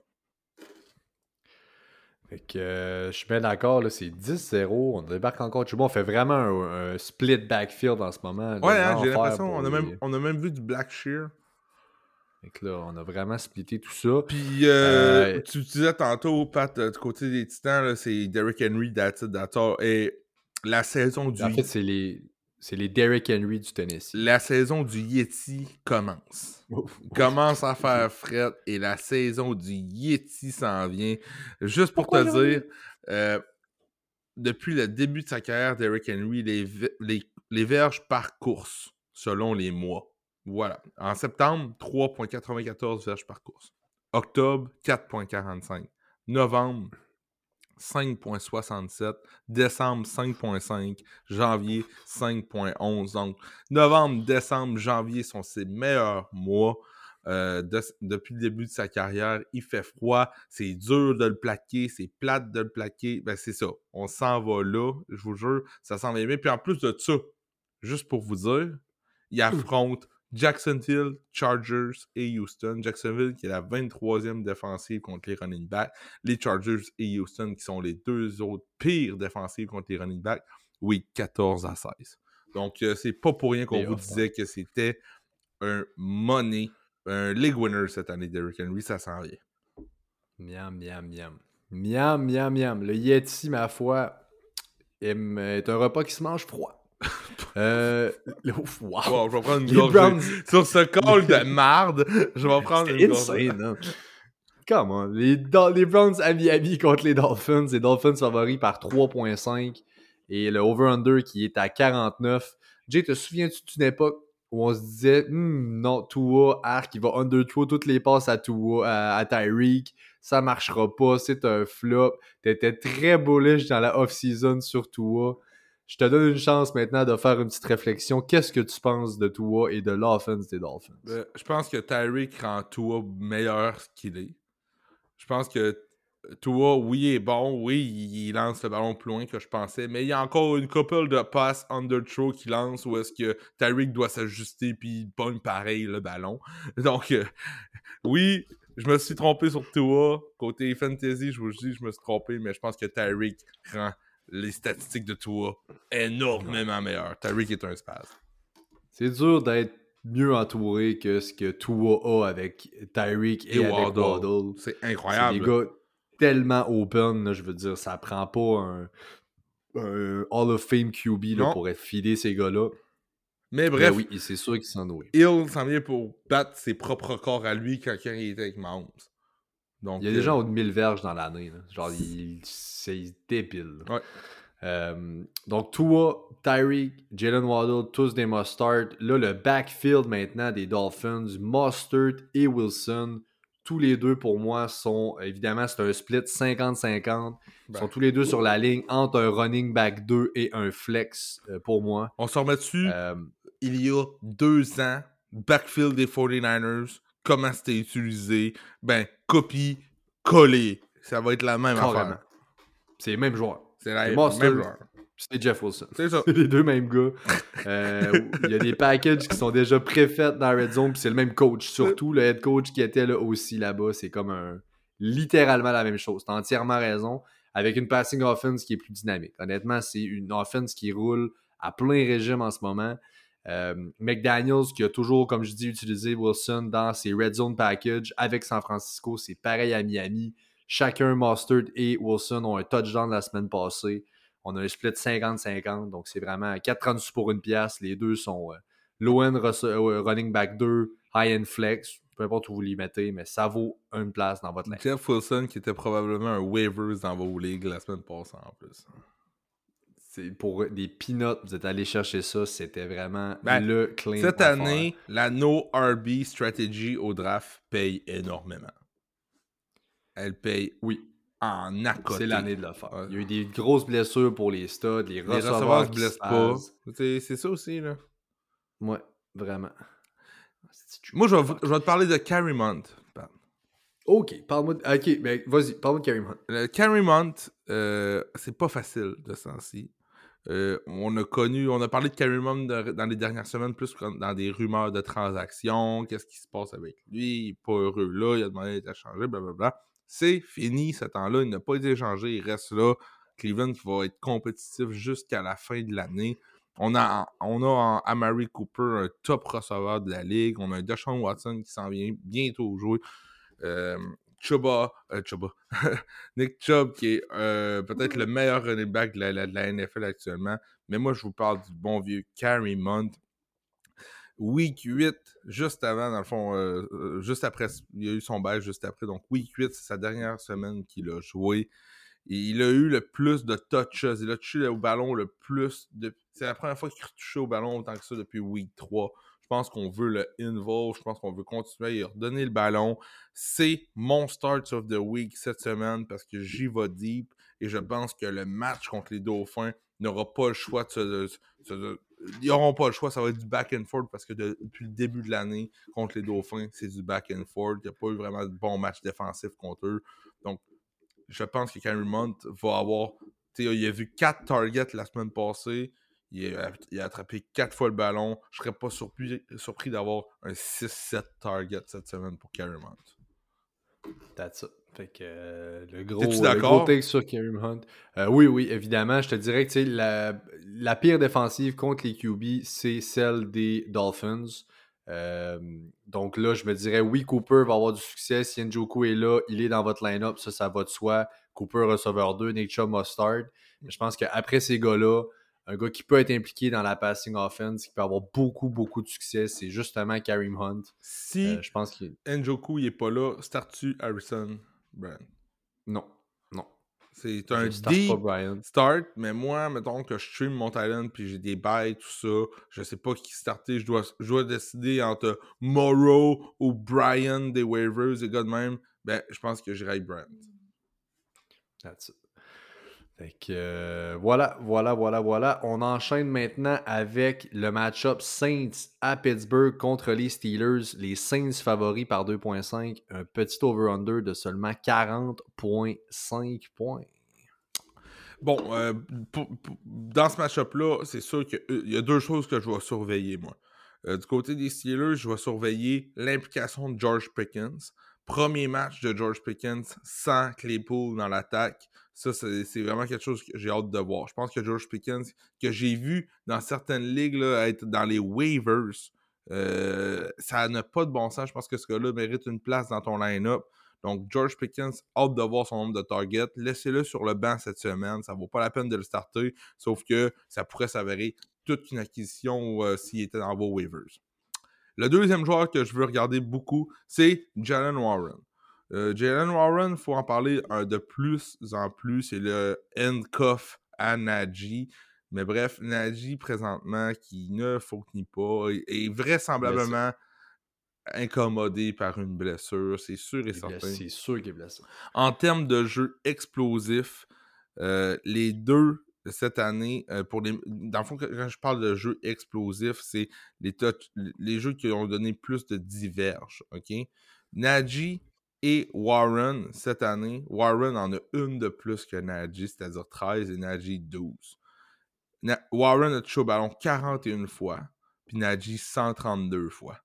Fait que euh, je suis bien d'accord, c'est 10-0. On débarque encore. Tu on fait vraiment un, split backfield en ce moment. Ouais, hein, j'ai l'impression. On, a même, on a même vu du Black Shear. Fait là, on a vraiment splitté tout ça. Puis, euh, euh, tu disais tantôt, Pat, du côté des Titans, c'est Derrick Henry, that's Et la saison du... En fait, c'est les... C'est les Derrick Henry du Tennessee. La saison du Yeti commence. commence à faire [LAUGHS] fret et la saison du Yeti s'en vient. Juste pour te dire, depuis le début de sa carrière, Derrick Henry, les, les, les verges par course, selon les mois. Voilà. En septembre, 3,94 verges par course. Octobre, 4,45. Novembre, 5,67. Décembre, 5,5. Janvier, 5,11. Donc, novembre, décembre, janvier sont ses meilleurs mois. Euh, depuis le début de sa carrière, il fait froid, c'est dur de le plaquer, c'est plate de le plaquer. Ben, c'est ça. On s'en va là, je vous jure, ça s'en va bien. Puis en plus de ça, juste pour vous dire, il affronte Jacksonville, Chargers et Houston. Jacksonville qui est la 23e défensive contre les running backs. Les Chargers et Houston qui sont les deux autres pires défensives contre les running backs. Oui, 14 à 16. Donc, euh, c'est pas pour rien qu'on vous disait que c'était un money, un league winner cette année, Derrick Henry. Ça s'en vient. Miam, miam, miam. Miam, miam, miam. Le Yeti, ma foi, est un repas qui se mange froid. Euh, wow. je vais prendre une gorgée. Sur ce call de marde, je vais prendre une gorgée. Hein. Comment? Les, les Browns à Miami [LAUGHS] contre les Dolphins. Les Dolphins favoris par 3.5 et le over-under qui est à 49. Jay, te souviens-tu d'une époque où on se disait hmm, non, Tua, Arc, il va under-throw toutes les passes à Tua, à, à Tyreek, ça marchera pas, c'est un flop. T'étais très bullish dans la off-season sur Tua. Je te donne une chance maintenant de faire une petite réflexion. Qu'est-ce que tu penses de Tua et de l'offense des Dolphins? Ben, je pense que Tyreek rend Tua meilleur qu'il est. Je pense que Tua, oui, est bon. Oui, il lance le ballon plus loin que je pensais. Mais il y a encore une couple de passes under throw qui lance où est-ce que Tyreek doit s'ajuster puis il pogne pareil le ballon. [LAUGHS] Donc, euh, oui, je me suis trompé sur Tua. Côté fantasy, je vous dis, je me suis trompé, mais je pense que Tyreek rend les statistiques de Tua énormément meilleures. Tyreek est un spaz. C'est dur d'être mieux entouré que ce que Tua a avec Tyreek et, avec Waddle. C'est incroyable. C'est des gars tellement open, je veux dire, ça prend pas un, Hall of Fame QB pour être filé ces gars-là. Mais bref, oui, c'est sûr qu'il s'en doué. Il s'en vient pour battre ses propres corps à lui quand, il était avec Mahomes. Donc, il y a déjà euh, au de 1000 verges dans l'année. Genre, c'est débile. Ouais. Euh, donc, Tua, Tyreek, Jalen Waddle, tous des must Là, le backfield maintenant des Dolphins, Mustard et Wilson, tous les deux pour moi sont, évidemment, c'est un split 50-50. Ils sont tous les deux sur la ligne entre un running back 2 et un flex euh, pour moi. On se remet dessus. Euh, il y a deux ans, backfield des 49ers, comment c'était utilisé, ben, copie, coller. Ça va être la même affaire. C'est les mêmes joueurs. C'est la même joueur. C'est Jeff Wilson. C'est ça. [LAUGHS] C'est les deux mêmes gars. Euh, il y a des packages qui sont déjà préfaits dans Red Zone, puis c'est le même coach. Surtout le head coach qui était là aussi là-bas. C'est comme un. littéralement la même chose. T'as entièrement raison. Avec une passing offense qui est plus dynamique. Honnêtement, c'est une offense qui roule à plein régime en ce moment. Euh, McDaniels, qui a toujours, comme je dis, utilisé Wilson dans ses Red Zone packages avec San Francisco, c'est pareil à Miami. Chacun, Mustard et Wilson, ont un touchdown la semaine passée. On a un split 50-50, donc c'est vraiment 4,36 pour une pièce. Les deux sont euh, low-end euh, running back 2, high-end flex, peu importe où vous les mettez, mais ça vaut une place dans votre ligne. Jeff Wilson, qui était probablement un waivers dans vos ligues la semaine passée en plus. Pour des peanuts, vous êtes allé chercher ça, c'était vraiment ben, le clean. Cette année, la no RB strategy au draft paye énormément elle paye, oui, en accord. C'est l'année de le faire. Il y a eu des grosses blessures pour les studs, les, les receveurs, se blessent pas. C'est ça aussi, là. Ouais, vraiment. Moi, je vais, je vais, te parler de Carrie Mont. Ok, parle-moi de... Ok, mais ben, vas-y, parle-moi de Carrie Mont. Le Carrie Mont, euh, c'est pas facile de ce sens-ci. Euh, on a connu, on a parlé de Carrie Mont dans les dernières semaines, plus dans des rumeurs de transactions, qu'est-ce qui se passe avec lui, il est pas heureux là, il a demandé d'être changé, blablabla. C'est fini ce temps-là. Il n'a pas été échangé. Il reste là. Cleveland va être compétitif jusqu'à la fin de l'année. On a, on a en Amari Cooper un top receveur de la ligue. On a un Deshaun Watson qui s'en vient bientôt jouer. Euh, Chuba, euh, Chuba. [LAUGHS] Nick Chubb qui est euh, peut-être le meilleur running back de la, de la, NFL actuellement. Mais moi, je vous parle du bon vieux Carrie Munt Week 8, juste avant, dans le fond, euh, juste après, il a eu son bail juste après. Donc, Week 8, c'est sa dernière semaine qu'il a joué. Et il a eu le plus de touches. Il a touché au ballon le plus. De... C'est la première fois qu'il a touché au ballon autant que ça depuis Week 3. Je pense qu'on veut le involve. Je pense qu'on veut continuer à redonner le ballon. C'est mon start of the week cette semaine parce que j'y vais deep. Et je pense que le match contre les Dauphins n'aura pas le choix de se, ils n'auront pas le choix, ça va être du back and forth parce que depuis le début de l'année contre les Dauphins, c'est du back and forth. Il n'y a pas eu vraiment de bon match défensif contre eux. Donc, je pense que Cameron Mont va avoir. Il a vu 4 targets la semaine passée. Il a, attrapé 4 fois le ballon. Je serais pas surpris, surpris d'avoir un 6-7 target cette semaine pour Cameron Mont. That's it. Fait que euh, le gros, le gros take sur Kareem Hunt? Euh, oui, oui, évidemment. Je te dirais que la, la pire défensive contre les QB, c'est celle des Dolphins. Euh, donc là, je me dirais, oui, Cooper va avoir du succès. Si Njoku est là, il est dans votre line-up, ça, ça va de soi. Cooper, receveur 2, Nick Chubb, Mustard. Mais je pense qu'après ces gars-là, un gars qui peut être impliqué dans la passing offense, qui peut avoir beaucoup, beaucoup de succès, c'est justement Kareem Hunt. Si je pense qu'il... Njoku n'est pas là, start-tu Harrison Brian. Non. Non. C'est un deep start, mais moi, mettons que je stream mon talent puis j'ai des bails, tout ça, je sais pas qui starter. Je dois, je dois décider entre Morrow ou Brian des waivers, des gars de même. Ben, je pense que j'irai Brian. That's it. Fait euh, voilà, voilà, voilà, voilà. On enchaîne maintenant avec le match-up Saints à Pittsburgh contre les Steelers. Les Saints favoris par 2.5. Un petit over-under de seulement 40.5 points. Bon, euh, dans ce match-up-là, c'est sûr qu'il euh, y a deux choses que je vais surveiller, moi. du côté des Steelers, je vais surveiller l'implication de George Pickens. Premier match de George Pickens sans Claypool dans l'attaque. Ça, c'est vraiment quelque chose que j'ai hâte de voir. Je pense que George Pickens, que j'ai vu dans certaines ligues être dans les waivers, euh, ça n'a pas de bon sens. Je pense que ce gars-là mérite une place dans ton line-up. Donc, George Pickens, hâte de voir son nombre de targets. Laissez-le sur le banc cette semaine. Ça ne vaut pas la peine de le starter, sauf que ça pourrait s'avérer toute une acquisition euh, s'il était dans vos waivers. Le deuxième joueur que je veux regarder beaucoup, c'est Jalen Warren. Euh, Jalen Warren, il faut en parler de plus en plus. C'est le handcuff à Najee. Mais bref, Najee, présentement, qui ne faut ni pas, est, vraisemblablement incommodé par une blessure. C'est sûr et certain. C'est sûr qu'il est blessé. En termes de jeu explosif, euh, les deux cette année, euh, pour les, dans le fond, quand je parle de jeu explosif, c'est les, jeux qui ont donné plus de diverges. OK? Najee et Warren, cette année, Warren en a une de plus que Najee, c'est-à-dire 13 et Najee 12. Na- Warren a touché au ballon 41 fois, puis Najee 132 fois.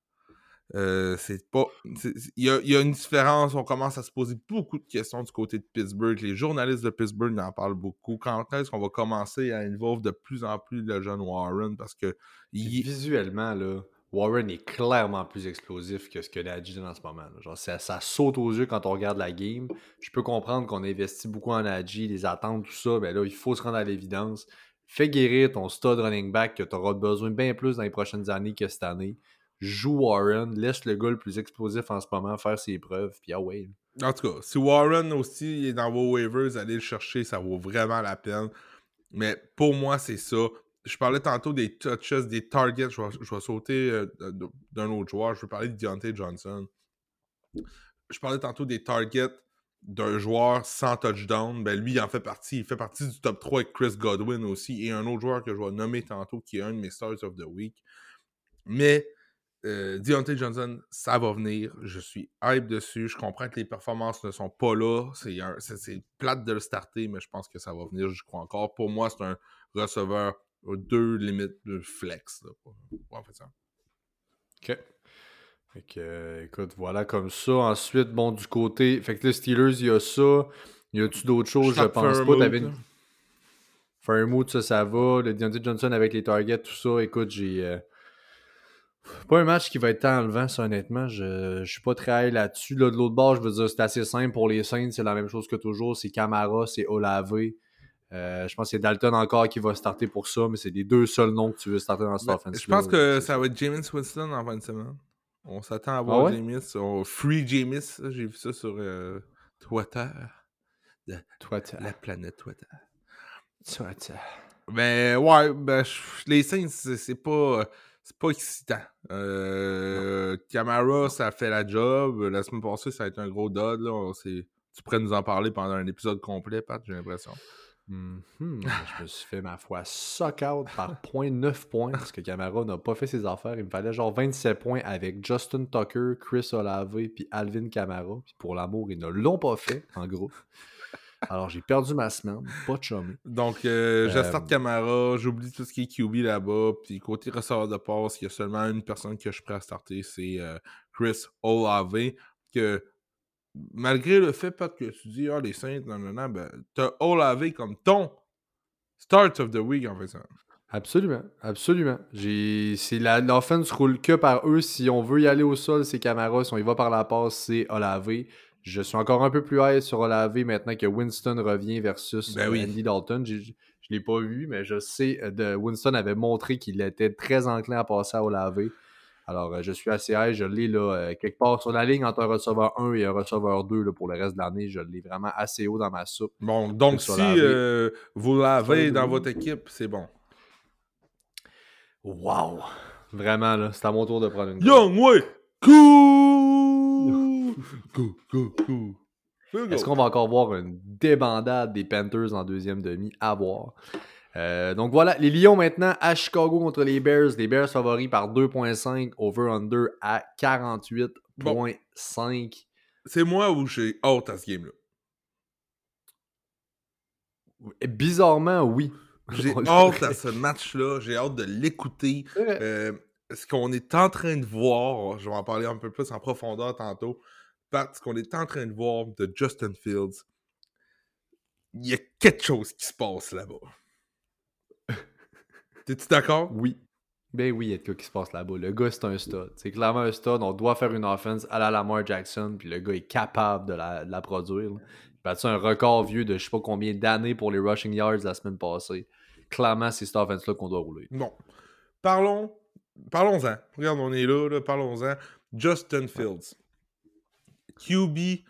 Euh, c'est pas. Il y, a, il y a une différence. On commence à se poser beaucoup de questions du côté de Pittsburgh. Les journalistes de Pittsburgh en parlent beaucoup. Quand est-ce qu'on va commencer à involver de plus en plus le jeune Warren? Parce que il, Visuellement, là, Warren est clairement plus explosif que ce que Najee donne en ce moment. Genre, ça, ça saute aux yeux quand on regarde la game. Je peux comprendre qu'on investit beaucoup en Najee, les attentes, tout ça. Mais là, il faut se rendre à l'évidence. Fais guérir ton stud running back que tu auras besoin bien plus dans les prochaines années que cette année. Joue Warren, laisse le gars le plus explosif en ce moment faire ses preuves, puis ah ouais. En tout cas, si Warren aussi est dans vos waivers, allez le chercher, ça vaut vraiment la peine. Mais pour moi, c'est ça. Je parlais tantôt des touches, des targets. Je vais, je sauter euh, d'un autre joueur. Je veux parler de Deontay Johnson. Je parlais tantôt des targets d'un joueur sans touchdown. Ben lui, il en fait partie. Il fait partie du top 3 avec Chris Godwin aussi. Et un autre joueur que je vais nommer tantôt qui est un de mes Stars of the Week. Mais euh, Deontay Johnson, ça va venir. Je suis hype dessus. Je comprends que les performances ne sont pas là. C'est plate de le starter, mais je pense que ça va venir. Je crois encore. Pour moi, c'est un receveur deux limites de flex. Là, pour- pour en fait ça. OK. Fait que, euh, écoute, voilà comme ça. Ensuite, bon, du côté. Fait que les Steelers, il y a ça. Y a-tu d'autres choses? Je pense pas. T'avais une. Fairmouth, ça, ça va. Le Deontay Johnson avec les targets, tout ça. Écoute, j'ai. euh, Pas un match qui va être tant enlevant, ça, honnêtement. Je, je suis pas très là-dessus. Là, de l'autre bord, je veux dire, c'est assez simple pour les Saints. C'est la même chose que toujours. C'est Camara, c'est Olave. Euh, je pense que c'est Dalton encore qui va starter pour ça, mais c'est les deux seuls noms que tu veux starter dans cette Ben, offense. je pense que ça va être James Winston en fin de semaine. On s'attend à voir Ah ouais? James. on- Free James. J'ai vu ça sur euh, Twitter. T'as- La planète Twitter. toi, t'as- Ben ouais, ben, les Saints, c'est pas, c'est pas excitant. Euh, Camara, ça fait la job. La semaine passée, ça a été un gros dud. Là. On Tu pourrais nous en parler pendant un épisode complet, Pat, j'ai l'impression. Mhm. je me suis fait ma foi suck out par [LAUGHS] 0.9 points parce que Camara n'a pas fait ses affaires. Il me fallait genre 27 points avec Justin Tucker, Chris Olave puis Alvin Camara. Puis pour l'amour, ils ne l'ont pas fait, en gros. Alors j'ai perdu ma semaine, pas de chômé. Donc, euh, je Euh, Camara, j'oublie tout ce qui est QB là-bas. Puis côté receveur de passe, il y a seulement une personne que je suis prêt à starter, c'est euh, Chris Olave. Que malgré le fait que tu dis, ah, les Saints, non, non, non, ben, t'as Olave comme ton start of the week en fait ça. Absolument, absolument. C'est la, l'offense roule que par eux. Si on veut y aller au sol, c'est Camara. Si on y va par la passe, c'est Olave. Je suis encore un peu plus high sur Olave maintenant que Winston revient versus Ben euh, oui. Andy Dalton. Je ne l'ai pas vu, mais je sais euh, de Winston avait montré qu'il était très enclin à passer à Olave. Alors, euh, je suis assez high. Je l'ai là, euh, quelque part sur la ligne entre un receveur 1 et un receveur 2 là, pour le reste de l'année. Je l'ai vraiment assez haut dans ma soupe. Bon, donc si euh, vous l'avez dans votre équipe, c'est bon. Wow! Vraiment, là, c'est à mon tour de prendre une Young way! Cool! Cool, cool, Est-ce qu'on va encore voir une débandade des Panthers en deuxième demi? À voir? Euh, donc voilà, les Lions maintenant à Chicago contre les Bears. Les Bears favoris par 2.5, over-under à 48.5. C'est moi où j'ai hâte à ce game-là? Et Bizarrement, oui. J'ai [LAUGHS] hâte à ce match-là. J'ai hâte de l'écouter. Euh, ce qu'on est en train de voir, je vais en parler un peu plus en profondeur tantôt. Pat, ce qu'on est en train de voir de Justin Fields, il y a quelque chose qui se passe là-bas. T'es-tu d'accord? Oui. Ben oui, il y a de quoi qui se passe là-bas. Le gars, c'est un stud. C'est clairement un stud. On doit faire une offense à la Lamar Jackson, puis le gars est capable de la, de la produire. là. Il a battu un record vieux de je sais pas combien d'années pour les rushing yards la semaine passée. Clairement, c'est cette offense-là qu'on doit rouler. Bon. Parlons. Parlons-en. Regarde, on est là, là, parlons-en. Justin Fields. QB,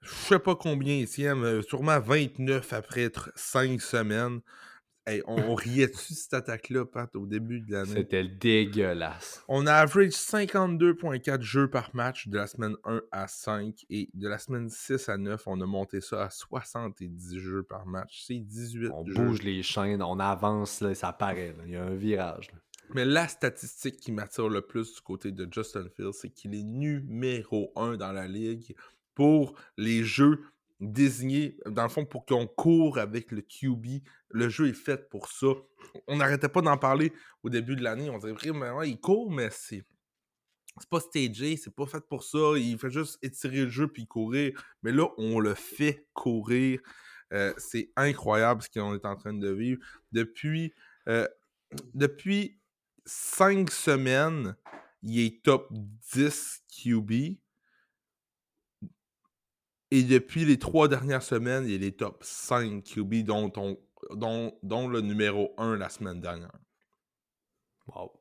je sais pas combien mais sûrement 29 après 5 semaines. Hey, on, on riait-tu de cette attaque-là, Pat, au début de l'année? C'était dégueulasse. On a average 52.4 jeux par match de la semaine 1 à 5 et de la semaine 6 à 9, on a monté ça à 70 jeux par match. C'est 18 On jeux. bouge les chaînes, on avance, là, ça paraît. là. Il y a un virage. là. Mais la statistique qui m'attire le plus du côté de Justin Fields, c'est qu'il est numéro 1 dans la ligue pour les jeux désignés, dans le fond, pour qu'on court avec le QB. Le jeu est fait pour ça. On n'arrêtait pas d'en parler au début de l'année. On mais ouais, il court, mais c'est. C'est pas stagé, c'est pas fait pour ça. Il fait juste étirer le jeu puis courir. Mais là, on le fait courir. Euh, c'est incroyable ce qu'on est en train de vivre. Depuis, euh, depuis cinq semaines, il est top 10 QB. Et depuis les trois dernières semaines, il est top 5 QB, dont, on- dont, dont le numéro 1 la semaine dernière. Wow.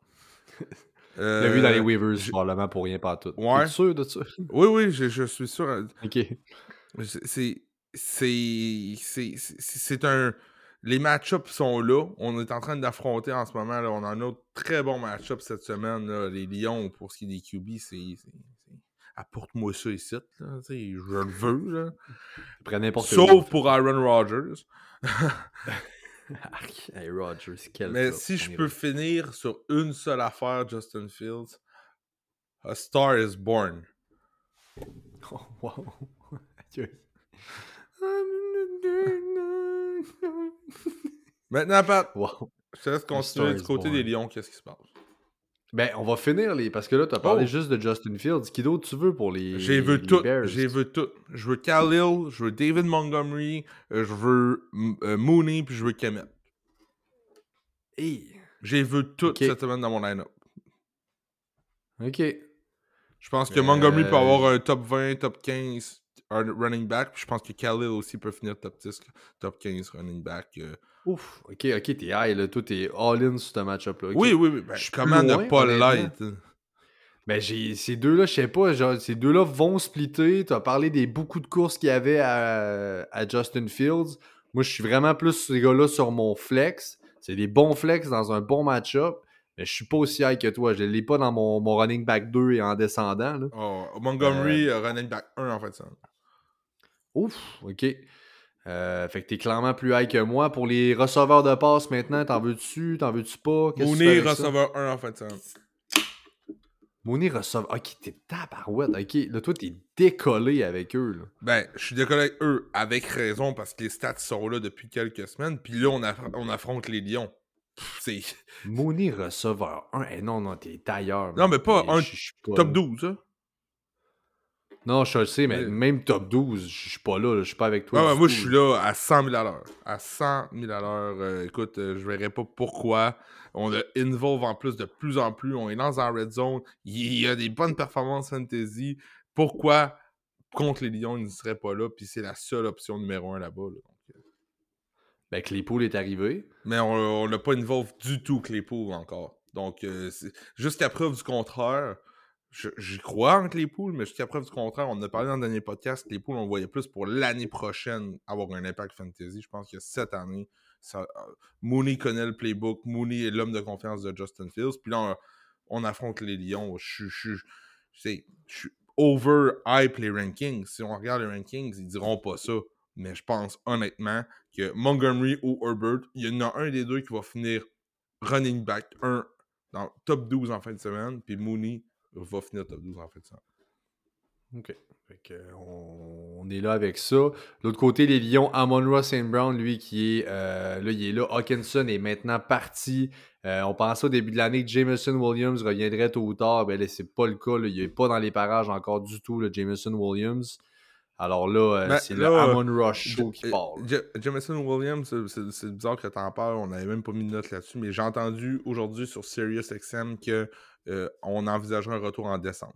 Euh, l'a vu dans les waivers, probablement pour rien pas tout. ouais. Sûr de ça? [LAUGHS] Oui, oui, je, je suis sûr. ok. C'est. C'est. C'est c'est- c'est un. Les match-ups sont là. On est en train d'affronter en ce moment. Là. On a un autre très bon match-up cette semaine. là. Les Lions, pour ce qui est des QB, Apporte-moi ça ici. Là. Je le veux. Là. Après n'importe Sauf pour Aaron Rodgers. [LAUGHS] Hey, Rodgers, quel Mais si je peux finir sur une seule affaire, Justin Fields, A Star is Born. [LAUGHS] Oh, wow. [LAUGHS] Maintenant, Pat, wow. je te laisse continuer du côté des. Lions. Qu'est-ce qui se passe? Ben, on va finir les. Parce que là, t'as parlé Oh. juste de Justin Fields. Qui d'autre tu veux pour les. J'ai vu les tout. J'ai vu tout. Je veux Khalil, je veux David Montgomery, euh, je veux euh, Mooney, puis je veux Kemet. Hey. J'ai vu tout cette semaine dans mon line-up. Ok. Je pense que Euh, Montgomery peut avoir un top 20, top 15 un running back. Puis je pense que Khalil aussi peut finir top 10, top 15 running back. euh. Ouf. Ok, ok, t'es high, là. Toi, t'es all-in sur ce match-up-là. Oui, oui, oui. Ben, Je suis comment plus ne loin, pas l'être? Ben, j'ai ces deux-là, je sais pas, genre, ces deux-là vont splitter. Tu as parlé des beaucoup de courses qu'il y avait à, à Justin Fields. Moi, je suis vraiment plus ces gars-là sur mon flex. C'est des bons flex dans un bon match-up. Mais je suis pas aussi high que toi. Je l'ai pas dans mon, mon running back 2 et en descendant. Là. Oh, Montgomery, euh, running back 1 en fait. Ça. Ouf, ok. Euh, fait que t'es clairement plus high que moi. Pour les receveurs de passe maintenant, t'en veux-tu? T'en veux-tu pas? Mooney, receveur 1 en fait. Mooney receveur. Ok, t'es tabarouette. Ok, là, toi, t'es décollé avec eux. Là. Ben, je suis décollé avec eux avec raison parce que les stats sont là depuis quelques semaines. Puis là, on, aff- on affronte les Lions. Mooney receveur 1. Eh non, non, t'es ailleurs. Non, mais pas un top là. 12, hein? Non, je le sais, mais même top 12, je suis pas là, là, je suis pas avec toi. Ouais, moi, je suis là. à 100 000 à l'heure. À 100 000 à l'heure. Euh, écoute, euh, je verrai pas pourquoi. On le involve en plus de plus en plus. On est dans un red zone. Il y a des bonnes performances fantasy. Pourquoi contre les Lions, il ne serait pas là? Puis c'est la seule option numéro un là-bas. là. Euh, Ben, Claypool est arrivé. Mais on on l'a pas involve du tout, Claypool, encore. Donc, euh, jusqu'à preuve du contraire, j'y crois en Claypool, mais jusqu'à preuve du contraire, on a parlé dans le dernier podcast, Claypool, on le voyait plus pour l'année prochaine avoir un impact fantasy. Je pense que cette année, ça, euh, Mooney connaît le playbook, Mooney est l'homme de confiance de Justin Fields. Puis là, on, on affronte les Lions. Je je je je suis over-hype les rankings. Si on regarde les rankings, ils diront pas ça. Mais je pense honnêtement que Montgomery ou Herbert, il y en a un des deux qui va finir running back 1 dans top 12 en fin de semaine, puis Mooney va finir top 12 en fin de semaine. OK. Fait on, est là avec ça. L'autre côté, les Lions, Amon-Ra St. Brown, lui, qui est euh, là, il est là. Hawkinson est maintenant parti. Euh, on pensait au début de l'année que Jameson Williams reviendrait tôt ou tard. Ben là, c'est pas le cas. Il est pas dans les parages encore du tout, le Jameson Williams. Alors là, euh, Ben, c'est le euh, Amon-Ra Show qui part. Ja- Jameson Williams, c'est- bizarre que t'en parles, on n'avait même pas mis de note là-dessus, mais j'ai entendu aujourd'hui sur SiriusXM que euh, on envisagerait un retour en décembre.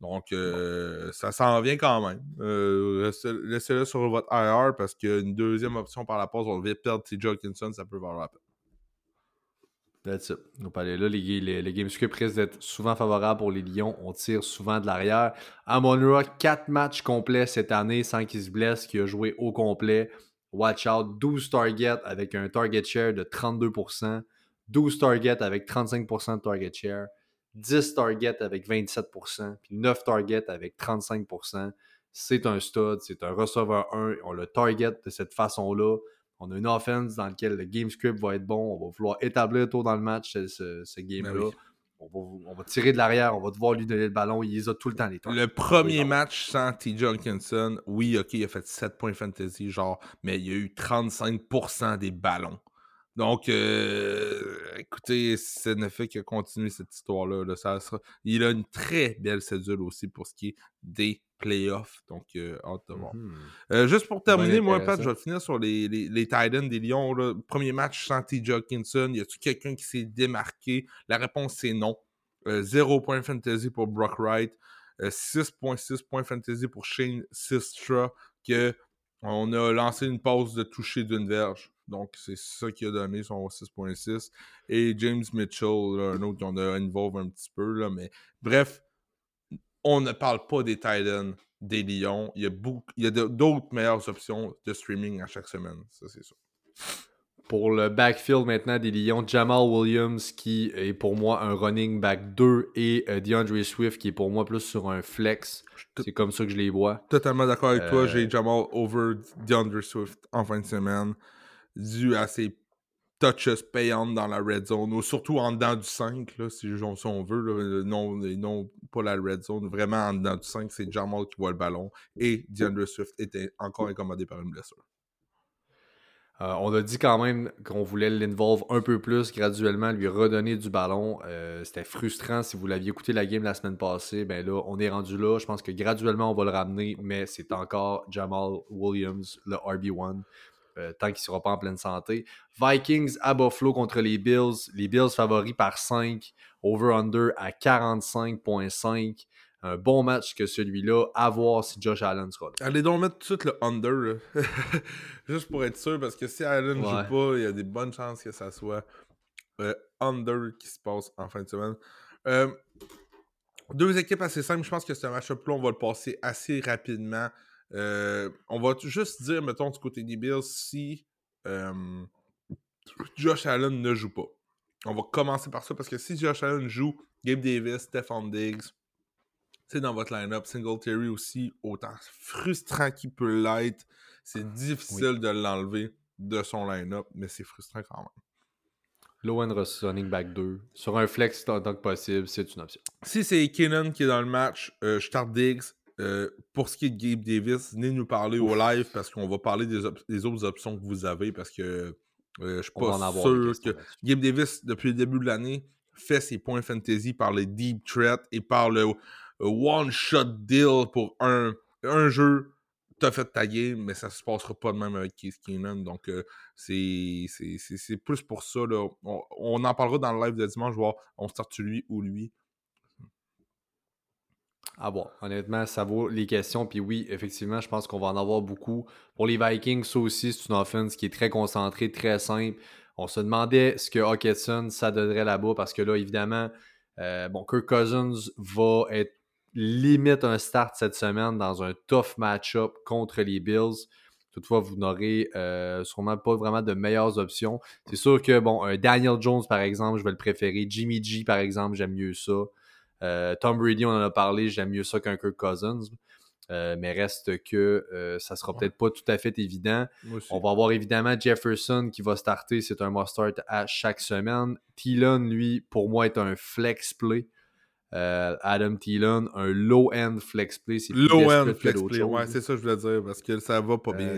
Donc, euh, ça s'en vient quand même. Euh, laissez- Laissez-le sur votre IR parce qu'une deuxième option par la pause, on devait perdre TJ Hawkinson, ça peut valoir la peine. That's it. Là, les, les, les game script risquent d'être souvent favorables pour les Lions. On tire souvent de l'arrière. Amon-Ra, 4 matchs complets cette année sans qu'il se blesse, qui a joué au complet. watch out. 12 targets avec un target share de 32%, 12 targets avec 35% de target share, 10 targets avec 27%, puis 9 targets avec 35%. C'est un stud, c'est un receveur 1. On le target de cette façon-là. On a une offense dans laquelle le game script va être bon. On va vouloir établir tôt dans le match ce, game-là. Ben on, va, tirer de l'arrière, on va devoir lui donner le ballon. Il les a tout le temps, les temps. Le premier match sans TJ Hawkinson, oui, ok, il a fait 7 points fantasy, genre, mais il y a eu 35% des ballons. Donc, euh, écoutez, ça ne fait que continuer cette histoire-là. Ça Il a une très belle cédule aussi pour ce qui est des playoffs. Donc, euh, hâte de voir. Mmh euh, juste pour terminer, moi, Pat, je vais finir sur les, les, les Titans des Lions. Premier match sans T. Hawkinson. Y a-tu quelqu'un qui s'est démarqué? La réponse, c'est non. 0 point fantasy pour Brock Wright. 6.6 points fantasy pour Shane Sistra. Que on a lancé une pause de toucher d'une verge. Donc, c'est ça qui a donné son 6.6. Et James Mitchell, un autre qu'on a involve un petit peu. Là, mais bref, on ne parle pas des Titans, des Lions. Il y a, il y a d'autres meilleures options de streaming à chaque semaine. Ça, c'est ça. Pour le backfield maintenant des Lions, Jamal Williams qui est pour moi un running back 2 et euh, DeAndre Swift qui est pour moi plus sur un flex. C'est comme ça que je les vois. Totalement d'accord avec toi. J'ai euh, Jamal over DeAndre Swift en fin de semaine dû à ses touches payantes dans la red zone, ou surtout en dedans du 5, là, si, on veut, non, non pas la red zone, vraiment en dedans du 5, c'est Jamal qui voit le ballon, et DeAndre Swift était encore incommodé par une blessure. Euh, on a dit quand même qu'on voulait l'involve un peu plus graduellement, lui redonner du ballon. Euh, c'était frustrant si vous l'aviez écouté la game la semaine passée. Ben là, on est rendu là. Je pense que graduellement, on va le ramener, mais c'est encore Jamal Williams, le RB1. Euh, tant qu'il ne sera pas en pleine santé. Vikings à Buffalo contre les Bills. Les Bills favoris par 5. Over-under à 45.5. Un bon match que celui-là. À voir si Josh Allen sera là. Allez donc mettre tout de suite le under. [LAUGHS] Juste pour être sûr, parce que si Allen ne joue pas, il y a des bonnes chances que ça soit euh, under qui se passe en fin de semaine. Euh, deux équipes assez simples. Je pense que ce match-up on va le passer assez rapidement. Euh, on va juste dire, mettons, du côté des Bills, si Josh Allen ne joue pas. On va commencer par ça parce que si Josh Allen joue, Gabe Davis, Stephon Diggs, c'est dans votre line-up. Singletary aussi, autant frustrant qu'il peut l'être, c'est difficile de l'enlever de son line-up, mais c'est frustrant quand même. Low running back 2. Sur un flex tant que possible, c'est une option. Si c'est Keenan qui est dans le match, euh, je start Diggs. Euh, pour ce qui est de Gabe Davis, venez nous parler au live parce qu'on va parler des, autres options que vous avez parce que euh, je suis pas sûr que Gabe Davis, depuis le début de l'année, fait ses points fantasy par les deep threats et par le one-shot deal pour un, un jeu. T'as fait ta game, mais ça se passera pas de même avec Keith Keenan. Donc, euh, c'est plus pour ça. Là. On, en parlera dans le live de dimanche, voir on start lui ou lui? Ah bon, honnêtement, ça vaut les questions. Puis oui, effectivement, je pense qu'on va en avoir beaucoup. Pour les Vikings, ça aussi, c'est une offense qui est très concentrée, très simple. On se demandait ce que Hawkinson, ça donnerait là-bas parce que là, évidemment, euh, bon, Kirk Cousins va être limite un start cette semaine dans un tough match-up contre les Bills. Toutefois, vous n'aurez euh, sûrement pas vraiment de meilleures options. C'est sûr que, bon, Daniel Jones, par exemple, je vais le préférer. Jimmy G, par exemple, j'aime mieux ça. Euh, Tom Brady, on en a parlé, j'aime mieux ça qu'un Kirk Cousins. Euh, mais reste que euh, ça sera peut-être pas tout à fait évident. On va avoir évidemment Jefferson qui va starter, c'est un must-start à chaque semaine. Thielen, lui, pour moi, est un flex play. Adam Thielen, un low-end flex play. Low-end flex play, ouais, c'est ça que je voulais dire, parce que ça va pas bien.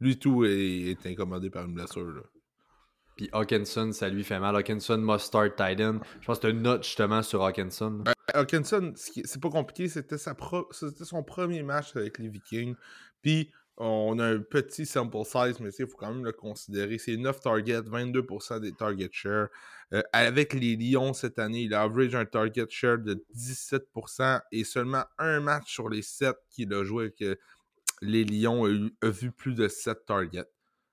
lui, tout est, incommodé par une blessure. Puis Hawkinson, ça lui fait mal. Hawkinson must start Titan. Je pense que tu une note justement sur Hawkinson. Ben, Hawkinson, c'est pas compliqué. C'était son premier match avec les Vikings. Puis on a un petit sample size, mais il faut quand même le considérer. C'est 9 targets, 22% des target share. Euh, avec les Lions cette année, il a average un target share de 17% et seulement un match sur les 7 qu'il a joué que les Lions ont vu plus de 7 targets.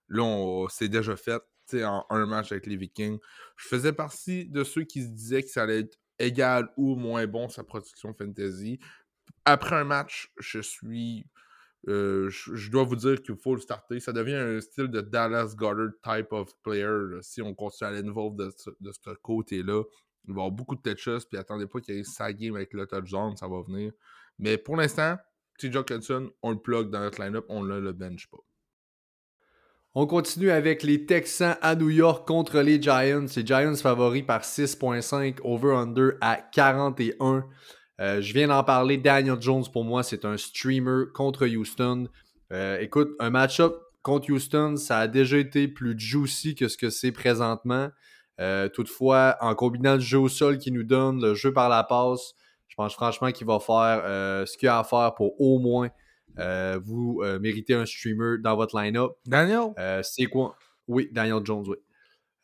Là, c'est déjà fait en un match avec les Vikings. Je faisais partie de ceux qui se disaient que ça allait être égal ou moins bon sa production fantasy. Après un match, je suis euh, je dois vous dire qu'il faut le starter. Ça devient un style de Dallas Goddard type of player. Si on continue à l'involve de, ce- de ce côté-là, il va y avoir beaucoup de touches. Puis attendez pas qu'il y ait sa game avec le touchdown, ça va venir. Mais pour l'instant, TJ Hawkinson, on le plug dans notre line-up, on ne le bench pas. On continue avec les Texans à New York contre les Giants. Les Giants favoris par 6.5, over-under à 41. Euh, je viens d'en parler. Daniel Jones, pour moi, c'est un streamer contre Houston. Euh, écoute, un match-up contre Houston, ça a déjà été plus juicy que ce que c'est présentement. Euh, toutefois, en combinant le jeu au sol qu'il nous donne, le jeu par la passe, je pense franchement qu'il va faire ce qu'il a à faire pour au moins vous euh, méritez un streamer dans votre line-up. Daniel? Euh, c'est quoi? Oui, Daniel Jones, oui.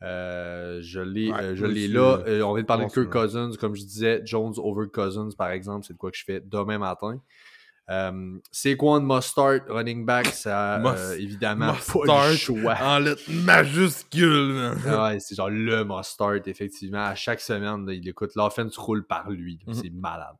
Euh, je l'ai Ouais, euh, là. euh, Euh, on vient de parler de Kirk. Cousins. Comme je disais, Jones over Cousins, par exemple, c'est de quoi que je fais demain matin. Euh, c'est quoi Mustard, running back, ça Must- euh, évidemment pas Mustard. le choix. En lettres majuscules. Ah ouais, c'est genre le Mustard, effectivement. À chaque semaine, il écoute. L'offense roule par lui. Mhm. C'est malade.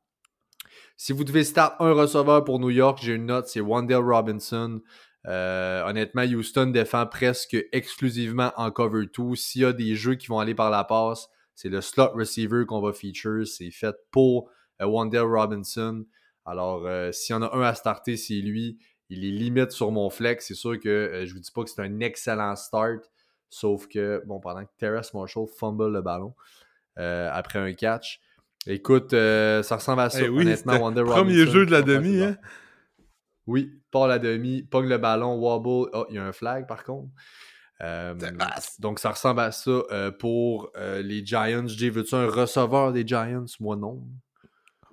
Si vous devez start un receveur pour New York, j'ai une note, c'est Wandale Robinson. Euh, honnêtement, Houston défend presque exclusivement en cover 2. S'il y a des jeux qui vont aller par la passe, c'est le slot receiver qu'on va feature. C'est fait pour euh, Wandale Robinson. Alors, euh, s'il y en a un à starter, c'est lui. Il est limite sur mon flex. C'est sûr que euh, je vous dis pas que c'est un excellent start. Sauf que, bon, pendant que Terrace Marshall fumble le ballon après un catch. Écoute, euh, ça ressemble à ça. Eh oui, honnêtement, Wonder premier Robinson jeu de la demi, hein? oui, part la demi, pogne le ballon, wobble. Oh, il y a un flag par contre. Euh, donc ça ressemble à ça euh, pour euh, les Giants. Jay, veux-tu un receveur des Giants? Moi non.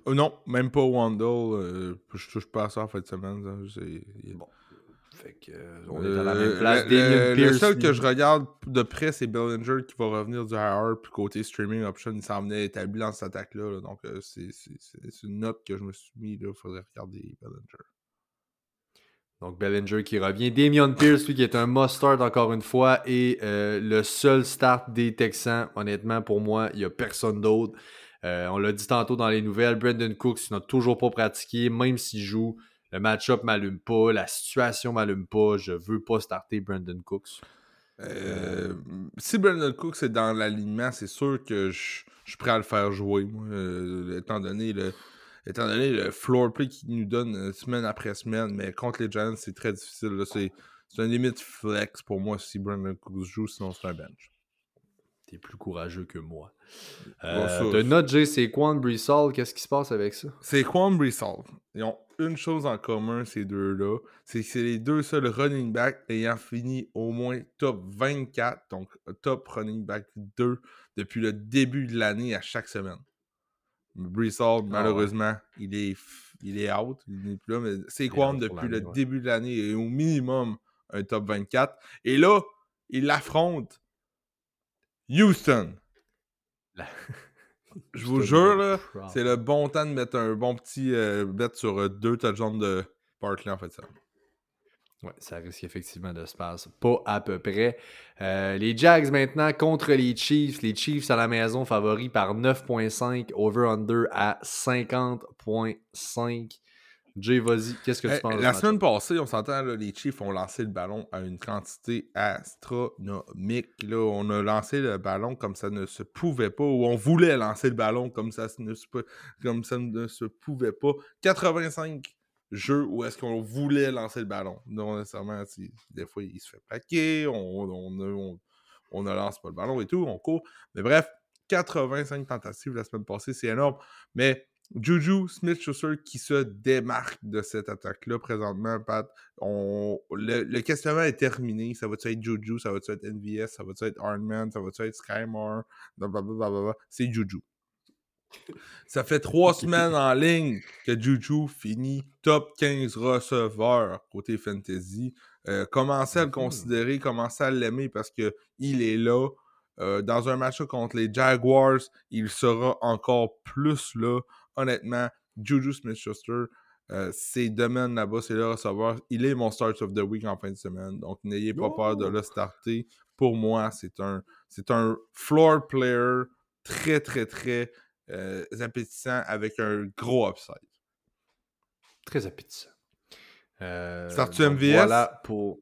Non, même pas Wandle. je touche pas à ça en fin de semaine. il- Bon. Fait que euh, on est à la Euh, même place. le- le, seul que je regarde de près, c'est Bellinger qui va revenir du IR. Puis côté streaming option, il s'en venait établi dans cette attaque-là. là. donc, euh, c'est une note que je me suis mis. Il faudrait regarder Bellinger. Donc Bellinger qui revient. Damien Pierce, lui, qui est un mustard encore une fois. Et euh, le seul start des Texans, honnêtement, pour moi, il n'y a personne d'autre. Euh, on l'a dit tantôt dans les nouvelles, Brandon Cooks n'a toujours pas pratiqué, même s'il joue. Le match-up m'allume pas, la situation m'allume pas. Je veux pas starter Brandon Cooks. Euh, si Brandon Cooks est dans l'alignement, c'est sûr que je je suis prêt à le faire jouer, moi, euh, étant, donné le, étant donné le floor play qu'il nous donne euh, semaine après semaine. Mais contre les Giants, c'est très difficile. c'est un limite flex pour moi si Brandon Cooks joue, sinon c'est un bench. T'es plus courageux que moi. Euh, une note, Jay, c'est Quan Brissol. Qu'est-ce qui se passe avec ça? C'est Quan. Ils ont une chose en commun, ces deux-là. C'est que c'est les deux seuls running backs ayant fini au moins top 24, donc top running back 2 depuis le début de l'année à chaque semaine. Brissol, malheureusement, il, est, il est out. Il n'est plus là, mais c'est est Quan depuis le ouais. début de l'année? Et au minimum un top 24. Et là, il affronte Houston. La- Je [LAUGHS] vous jure, là, c'est le bon temps de mettre un bon petit euh, bet sur euh, deux touchdowns de Barkley en fait ça. Ouais, ça risque effectivement de se passer. Pas à peu près. Euh, les Jags maintenant contre les Chiefs. Les Chiefs à la maison favoris par 9.5. Over-under à 50.5. Jay, vas-y. Qu'est-ce que tu Hey, penses? la semaine passée, on s'entend, là, les Chiefs ont lancé le ballon à une quantité astronomique. Là, on a lancé le ballon comme ça ne se pouvait pas, ou on voulait lancer le ballon comme ça ne se, peut- comme ça ne se pouvait pas. 85 jeux où est-ce qu'on voulait lancer le ballon. Non nécessairement, des fois, il se fait plaquer, on, on, on, on ne lance pas le ballon et tout, on court. Mais bref, 85 tentatives la semaine passée, c'est énorme. Mais Juju Smith-Schuster qui se démarque de cette attaque-là présentement, Pat. On, le, le questionnement est terminé. Ça va-tu être Juju? Ça va-tu être NVS? Ça va-tu être Ironman? Ça va-tu être Skymore? C'est Juju. Ça fait trois semaines en ligne que Juju finit top 15 receveur côté fantasy. Euh, commencez à le Mhm. considérer, commencez à l'aimer parce que il est là. Euh, dans un match contre les Jaguars, il sera encore plus là. Honnêtement, Juju Smith-Schuster, euh, ses domaines là-bas, c'est le receveur. Il est mon start of the week en fin de semaine. Donc, n'ayez pas peur de le starter. Pour moi, c'est un, c'est un floor player très, très, très euh, appétissant avec un gros upside. Très appétissant. Euh, Startes-tu donc MVS? Voilà pour.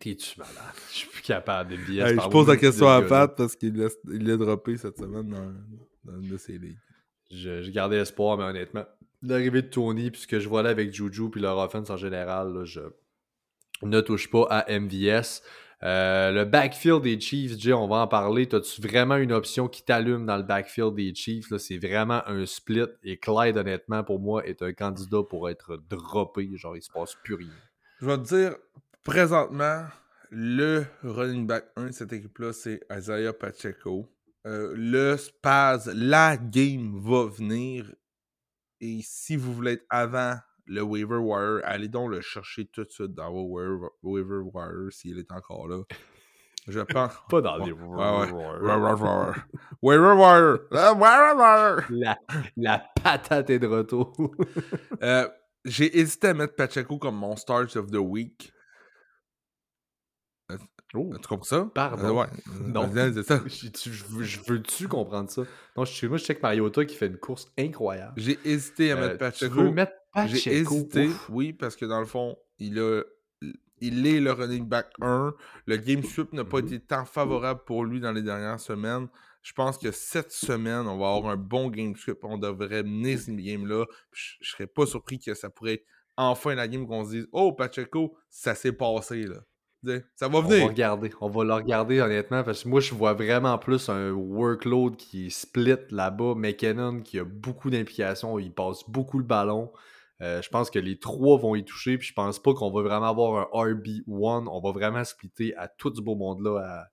T'es-tu malade? [LAUGHS] Je suis plus capable de MVS. Hey, je pose la question à. Pat parce qu'il l'a il l'a droppé cette semaine dans, dans une de ses ligues. Je, je gardais espoir, mais honnêtement, l'arrivée de Tony, puis ce que je vois là avec Juju, puis leur offense en général, là, je ne touche pas à MVS. Euh, le backfield des Chiefs, Jay, on va en parler. As-tu vraiment une option qui t'allume dans le backfield des Chiefs? C'est vraiment un split. Et Clyde, honnêtement, pour moi, est un candidat pour être droppé. Genre, il se passe plus rien. Je vais te dire, présentement, le running back 1 de cette équipe-là, c'est Isaiah Pacheco. Euh, le Spaz, la game va venir. Et si vous voulez être avant le waiver wire, allez donc le chercher tout de suite dans vos waiver, wire s'il est encore là. Je [LAUGHS] pense. Pas dans les. Waiver wire. Waiver wire. Ah, [LAUGHS] Waiver wire. La, la patate est de retour. [LAUGHS] Euh, J'ai hésité à mettre Pacheco comme mon start of the week. Oh, Tu comprends ça? Pardon. Euh, ouais. [LAUGHS] Non. Euh, C'est ça. [LAUGHS] je, tu- je veux- je veux-tu comprendre ça? Non, je moi, je check Mariota qui fait une course incroyable. J'ai hésité à Euh, mettre tu Pacheco. veux mettre J'ai Pacheco? hésité, Ouf. oui, parce que dans le fond, il a. Il est le running back 1. Le game sweep n'a pas Mhm. été tant favorable pour lui dans les dernières semaines. Je pense que cette semaine, on va avoir un bon game sweep. On devrait mener cette game-là. Je, je serais pas surpris que ça pourrait être enfin la game qu'on se dise Oh, Pacheco, ça s'est passé. là. Ça va On va regarder. On va le regarder honnêtement parce que moi je vois vraiment plus un workload qui split là-bas. McKinnon qui a beaucoup d'implications, il passe beaucoup le ballon. Euh, je pense que les trois vont y toucher, puis je pense pas qu'on va vraiment avoir un RB1. On va vraiment splitter à tout ce beau monde-là à,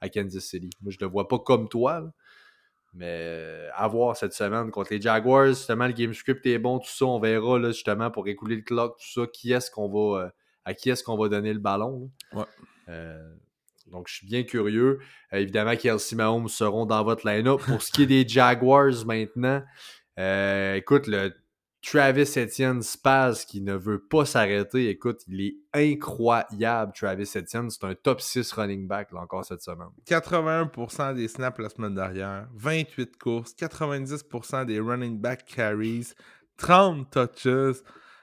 à Kansas City. Moi, je le vois pas comme toi, là. mais à voir cette semaine contre les Jaguars. Justement, le game script est bon, tout ça. On verra là, justement pour écouler le clock, tout ça. Qui est-ce qu'on va, euh, à qui est-ce qu'on va donner le ballon? Ouais. Euh, donc, je suis bien curieux. Euh, évidemment, Kelsey Mahomes seront dans votre line-up. Pour ce qui est des [LAUGHS] Jaguars maintenant, euh, écoute, le Travis Etienne Spaz qui ne veut pas s'arrêter, écoute, il est incroyable, Travis Etienne. C'est un top 6 running back là, encore cette semaine. 81% des snaps la semaine dernière, 28 courses, 90% des running back carries, 30 touches,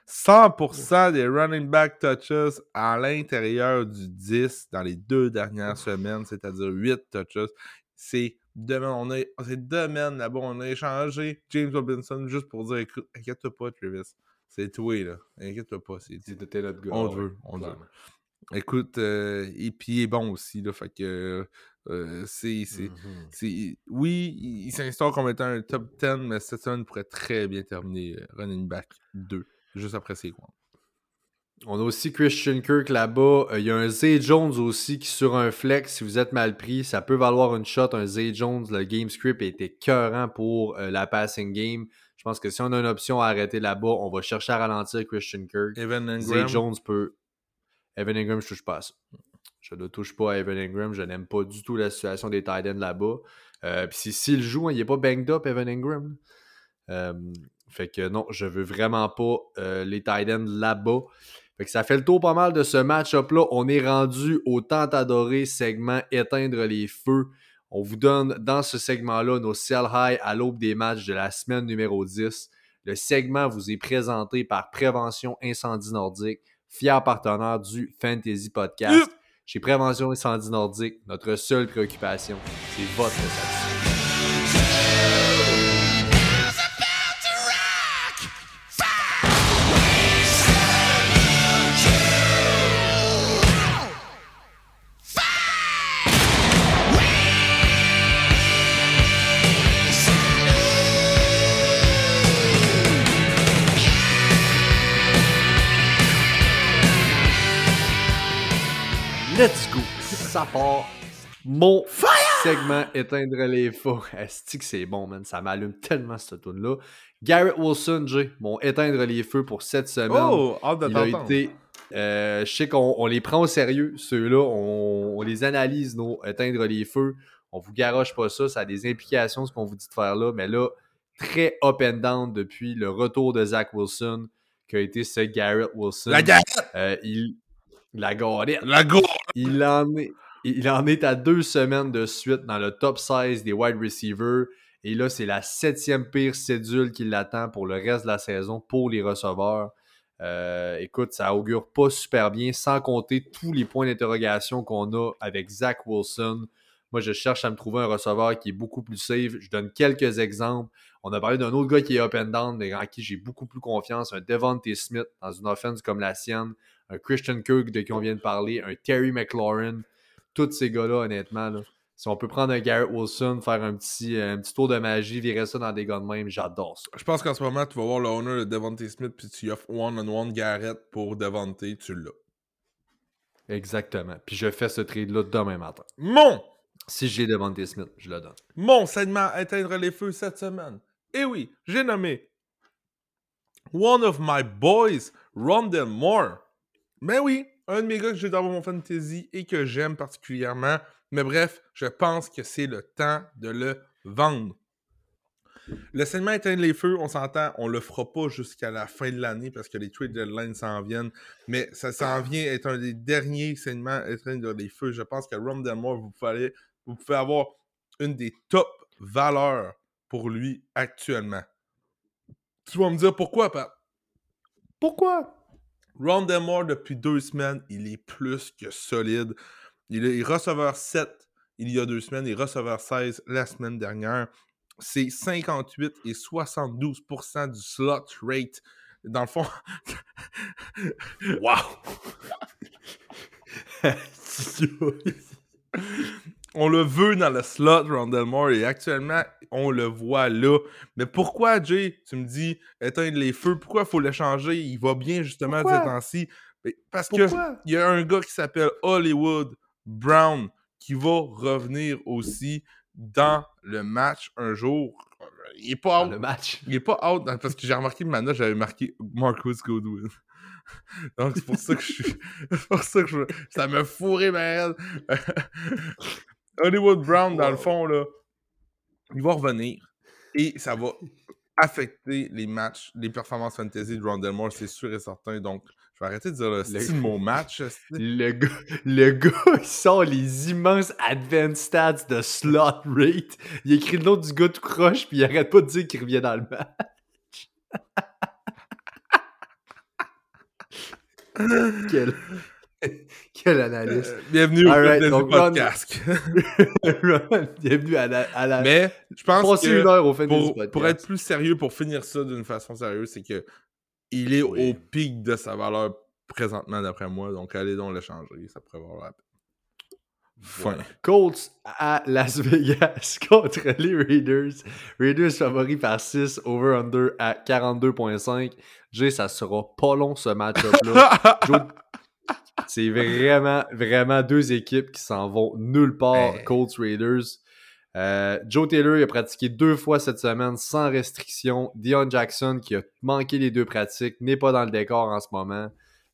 100% des running back touches à l'intérieur du 10 dans les deux dernières semaines, c'est-à-dire 8 touches. C'est demain, on a, c'est là-bas, on a échangé James Robinson juste pour dire écoute, inquiète-toi pas, Travis. C'est toi, là. Inquiète-toi pas. C'est, C'était notre gars. on veut, on veut. Écoute, euh, et puis il est bon aussi, là. Fait que euh, c'est. c'est- Mhm. c'est- oui, il, il s'instaure comme étant un top 10, mais cette semaine pourrait très bien terminer euh, running back 2, juste après ses coins. On a aussi Christian Kirk là-bas. Euh, Il y a un Zay Jones aussi qui, sur un flex, si vous êtes mal pris, ça peut valoir une shot. Un Zay Jones, le game script était écœurant pour euh, la passing game. Je pense que si on a une option à arrêter là-bas, on va chercher à ralentir Christian Kirk. Evan Zay Ingram, Jones peut. Evan Ingram, je touche pas à ça. Je ne touche pas à Evan Ingram. Je n'aime pas du tout la situation des tight ends là-bas. Euh, Puis si- s'il joue, hein, il n'est pas banged up, Evan Ingram. Euh, fait que non, je veux vraiment pas euh, les tight ends là-bas. Fait que ça fait le tour pas mal de ce match-up-là. On est rendu au tant adoré segment Éteindre les feux. On vous donne dans ce segment-là nos sell high à l'aube des matchs de la semaine numéro 10. Le segment vous est présenté par Prévention Incendie Nordique, fier partenaire du Fantasy Podcast. Chez Prévention Incendie Nordique, notre seule préoccupation, c'est votre satisfaction. Let's go! Ça part. Mon segment éteindre les feux. Est-ce que c'est bon, man? Ça m'allume tellement cette tune là Garrett Wilson, Jay, mon éteindre les feux pour cette semaine. Oh, hâte de Il a été. euh, je sais qu'on on les prend au sérieux, ceux-là. On, on les analyse, nos éteindre les feux. On vous garoche pas ça. Ça a des implications, ce qu'on vous dit de faire là. Mais là, très up and down depuis le retour de Zach Wilson, qui a été ce Garrett Wilson. La guerre! Euh, il, la garette. La go! Il en, est, à deux semaines de suite dans le top 16 des wide receivers. Et là, c'est la septième pire cédule qui l'attend pour le reste de la saison pour les receveurs. Euh, écoute, ça augure pas super bien, sans compter tous les points d'interrogation qu'on a avec Zach Wilson. Moi, je cherche à me trouver un receveur qui est beaucoup plus safe. Je donne quelques exemples. On a parlé d'un autre gars qui est up and down, mais en qui j'ai beaucoup plus confiance. Un Devontae Smith dans une offense comme la sienne. Un Christian Kirk de qui on vient de parler. Un Terry McLaurin. Tous ces gars-là, honnêtement, là, si on peut prendre un Garrett Wilson, faire un petit, un petit tour de magie, virer ça dans des gars de même, j'adore ça. Je pense qu'en ce moment, tu vas voir le owner de Devontae Smith, puis tu offres one-on-one Garrett pour Devontae, tu l'as. Exactement. Puis je fais ce trade-là demain matin. Mon! Si j'ai Devontae Smith, je le donne. Mon segment éteindre les feux cette semaine. Et oui, j'ai nommé One of my boys, Rondell Moore. Mais oui, un de mes gars que j'ai dans mon fantasy et que j'aime particulièrement. Mais bref, je pense que c'est le temps de le vendre. Le segment éteindre les feux, on s'entend, on le fera pas jusqu'à la fin de l'année parce que les trade deadlines s'en viennent. Mais ça s'en vient être un des derniers segments éteindre les feux. Je pense que Ron Moore, vous pouvez, vous pouvez avoir une des top valeurs pour lui actuellement. Tu vas me dire pourquoi, Pat? Pourquoi? Ron Moore, depuis deux semaines, il est plus que solide. Il est receveur 7 il y a deux semaines et receveur 16 la semaine dernière. C'est 58 et 72% du slot rate. Dans le fond. wow! [LAUGHS] [LAUGHS] on le veut dans le slot, Rondell Moore, et actuellement, on le voit là. Mais pourquoi, Jay, tu me dis, éteindre les feux, pourquoi il faut le changer? Il va bien, justement, ces temps-ci. Parce qu'il y a un gars qui s'appelle Hollywood Brown qui va revenir aussi dans le match un jour. Il est pas out. le match. Il est pas out parce que j'ai remarqué ma note, j'avais marqué Marcus Godwin. [LAUGHS] Donc c'est pour ça que je suis. [LAUGHS] c'est pour ça que je. Ça me fourrait ma [LAUGHS] Hollywood Brown, dans le fond, là, il va revenir et ça va affecter les matchs, les performances fantasy de Rondell Moore, c'est sûr et certain. Donc, je vais arrêter de dire le style mon match. [LAUGHS] Le gars, le gars, il sort les immenses advanced stats de slot rate. Il écrit le nom du gars tout croche, puis il arrête pas de dire qu'il revient dans le match. [LAUGHS] Quel... Quelle analyse. Euh, bienvenue au podcast. [LAUGHS] bienvenue à la, à la... Mais je pense que une heure au pour, pour être plus sérieux, pour finir ça d'une façon sérieuse, c'est que il est au pic de sa valeur présentement, d'après moi. Donc, allez donc le changer. Ça pourrait avoir Fin. Colts à Las Vegas [LAUGHS] contre les Raiders. Raiders favoris par 6, over-under à 42.5. Jay, ça sera pas long ce match-up-là. [LAUGHS] C'est vraiment, vraiment deux équipes qui s'en vont nulle part, Colts Raiders. Euh, Joe Taylor il a pratiqué deux fois cette semaine sans restriction. Dion Jackson, qui a manqué les deux pratiques, n'est pas dans le décor en ce moment.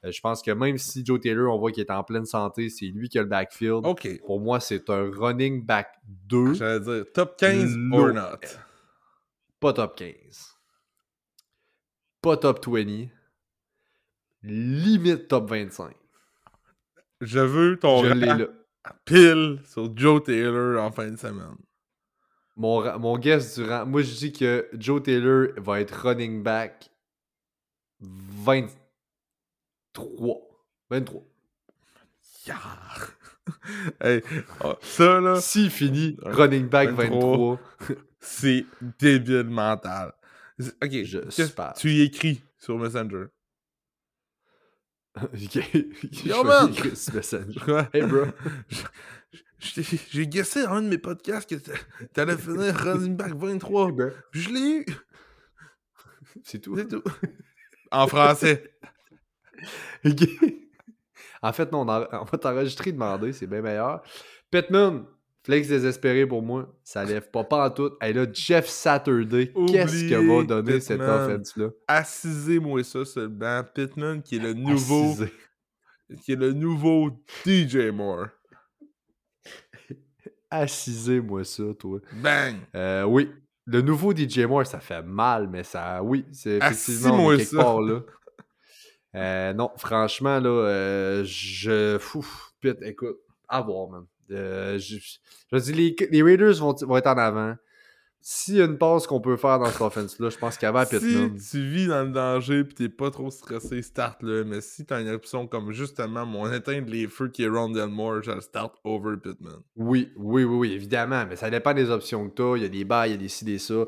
Euh, je pense que même si Joe Taylor, on voit qu'il est en pleine santé, c'est lui qui a le backfield. Pour moi, c'est un running back 2. J'allais dire top 15 or not. Pas top 15. Pas top 20. Limite top 25. Je veux ton Je pile sur Joe Taylor en fin de semaine. Mon, mon guess durant. Moi, je dis que Joe Taylor va être running back 23. 23. Yeah. hey, oh, ça là. Si fini, running back 23. [LAUGHS] c'est débile mental. Ok, je Tu y écris sur Messenger? [LAUGHS] Yo man! [LAUGHS] Hey bro. J'ai guessé un de mes podcasts que t'allais finir running back 23. Ben. Puis je l'ai eu. C'est tout. C'est tout. [LAUGHS] en français. En fait, non, on, va t'enregistrer demander, c'est bien meilleur. Pittman, flex désespéré pour moi, ça lève pas pas en tout. Et là, Jeff Saturday, qu'est-ce que va donner cette offense-là? Assisez-moi ça seulement. Pittman qui est le nouveau. Qui est le nouveau DJ Moore. Assisez-moi ça, toi. Bang! Euh, oui. Le nouveau DJ Moore, ça fait mal, mais ça. Oui, c'est effectivement quelque ça. part là. Euh, non, franchement, là, euh, je. Fou, putain, écoute, à voir, man. Je, je dis, les, les, Raiders vont, vont, être en avant. s'il y a une passe qu'on peut faire dans cette offense-là, je pense qu'avant Pittman. Si tu vis dans le danger pis t'es pas trop stressé, start là. Mais si t'as une option comme justement mon éteindre les feux qui est Rondell Moore, je le start over Pittman. Oui, oui, oui, oui, évidemment. Mais ça dépend des options que t'as. Il y a des bails, il y a des ci, des ça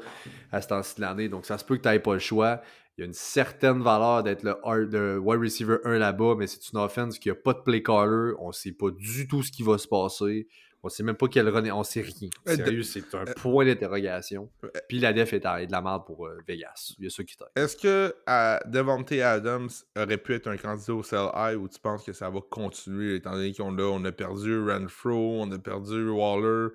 à ce temps-ci de l'année. Donc ça se peut que t'aies pas le choix. Il y a une certaine valeur d'être le, le wide receiver 1 là-bas, mais c'est une offense qui a pas de play caller. On sait pas du tout ce qui va se passer. On sait même pas quel run. On sait rien. Euh, Sérieux, c'est un point d'interrogation. Puis la def est de la merde pour euh, Vegas. Il y a ça qui. Est-ce que euh, Devontae Adams aurait pu être un candidat au sell high ou tu penses que ça va continuer étant donné qu'on a, on a perdu Renfro, on a perdu Waller?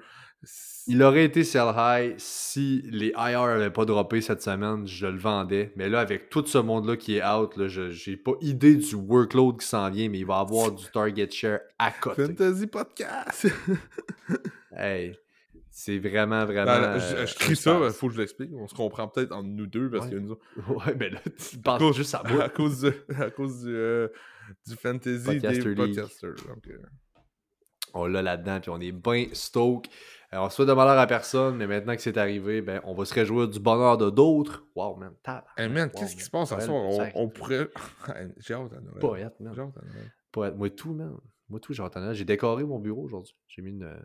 Il aurait été sell high si les IR n'avaient pas droppé cette semaine, je le vendais. Mais là, avec tout ce monde-là qui est out, là, je j'ai pas idée du workload qui s'en vient, mais il va avoir du target share à [LAUGHS] côté. Fantasy Podcast! [LAUGHS] Hey, c'est vraiment, vraiment. Ben, je, euh, je crie ça, il faut que je l'explique. On se comprend peut-être entre nous deux parce Ouais. que nous Ouais, mais là, tu à penses cause, juste à [LAUGHS] à moi. cause, à cause du, euh, du fantasy Podcaster des League. podcasters. Donc, euh, On l'a là-dedans, puis on est bien stoke. On souhaite de malheur à personne, mais maintenant que c'est arrivé, ben, on va se réjouir du bonheur de d'autres. Wow, man, tabarnak. Hey man, Wow, qu'est-ce qui man. se passe à soir? On, on pourrait. [LAUGHS] J'ai hâte à Noël. Poète, man. J'ai hâte à Noël. Poète. Moi, tout, man. Moi, tout, j'ai entendu. J'ai décoré mon bureau aujourd'hui. J'ai mis une euh,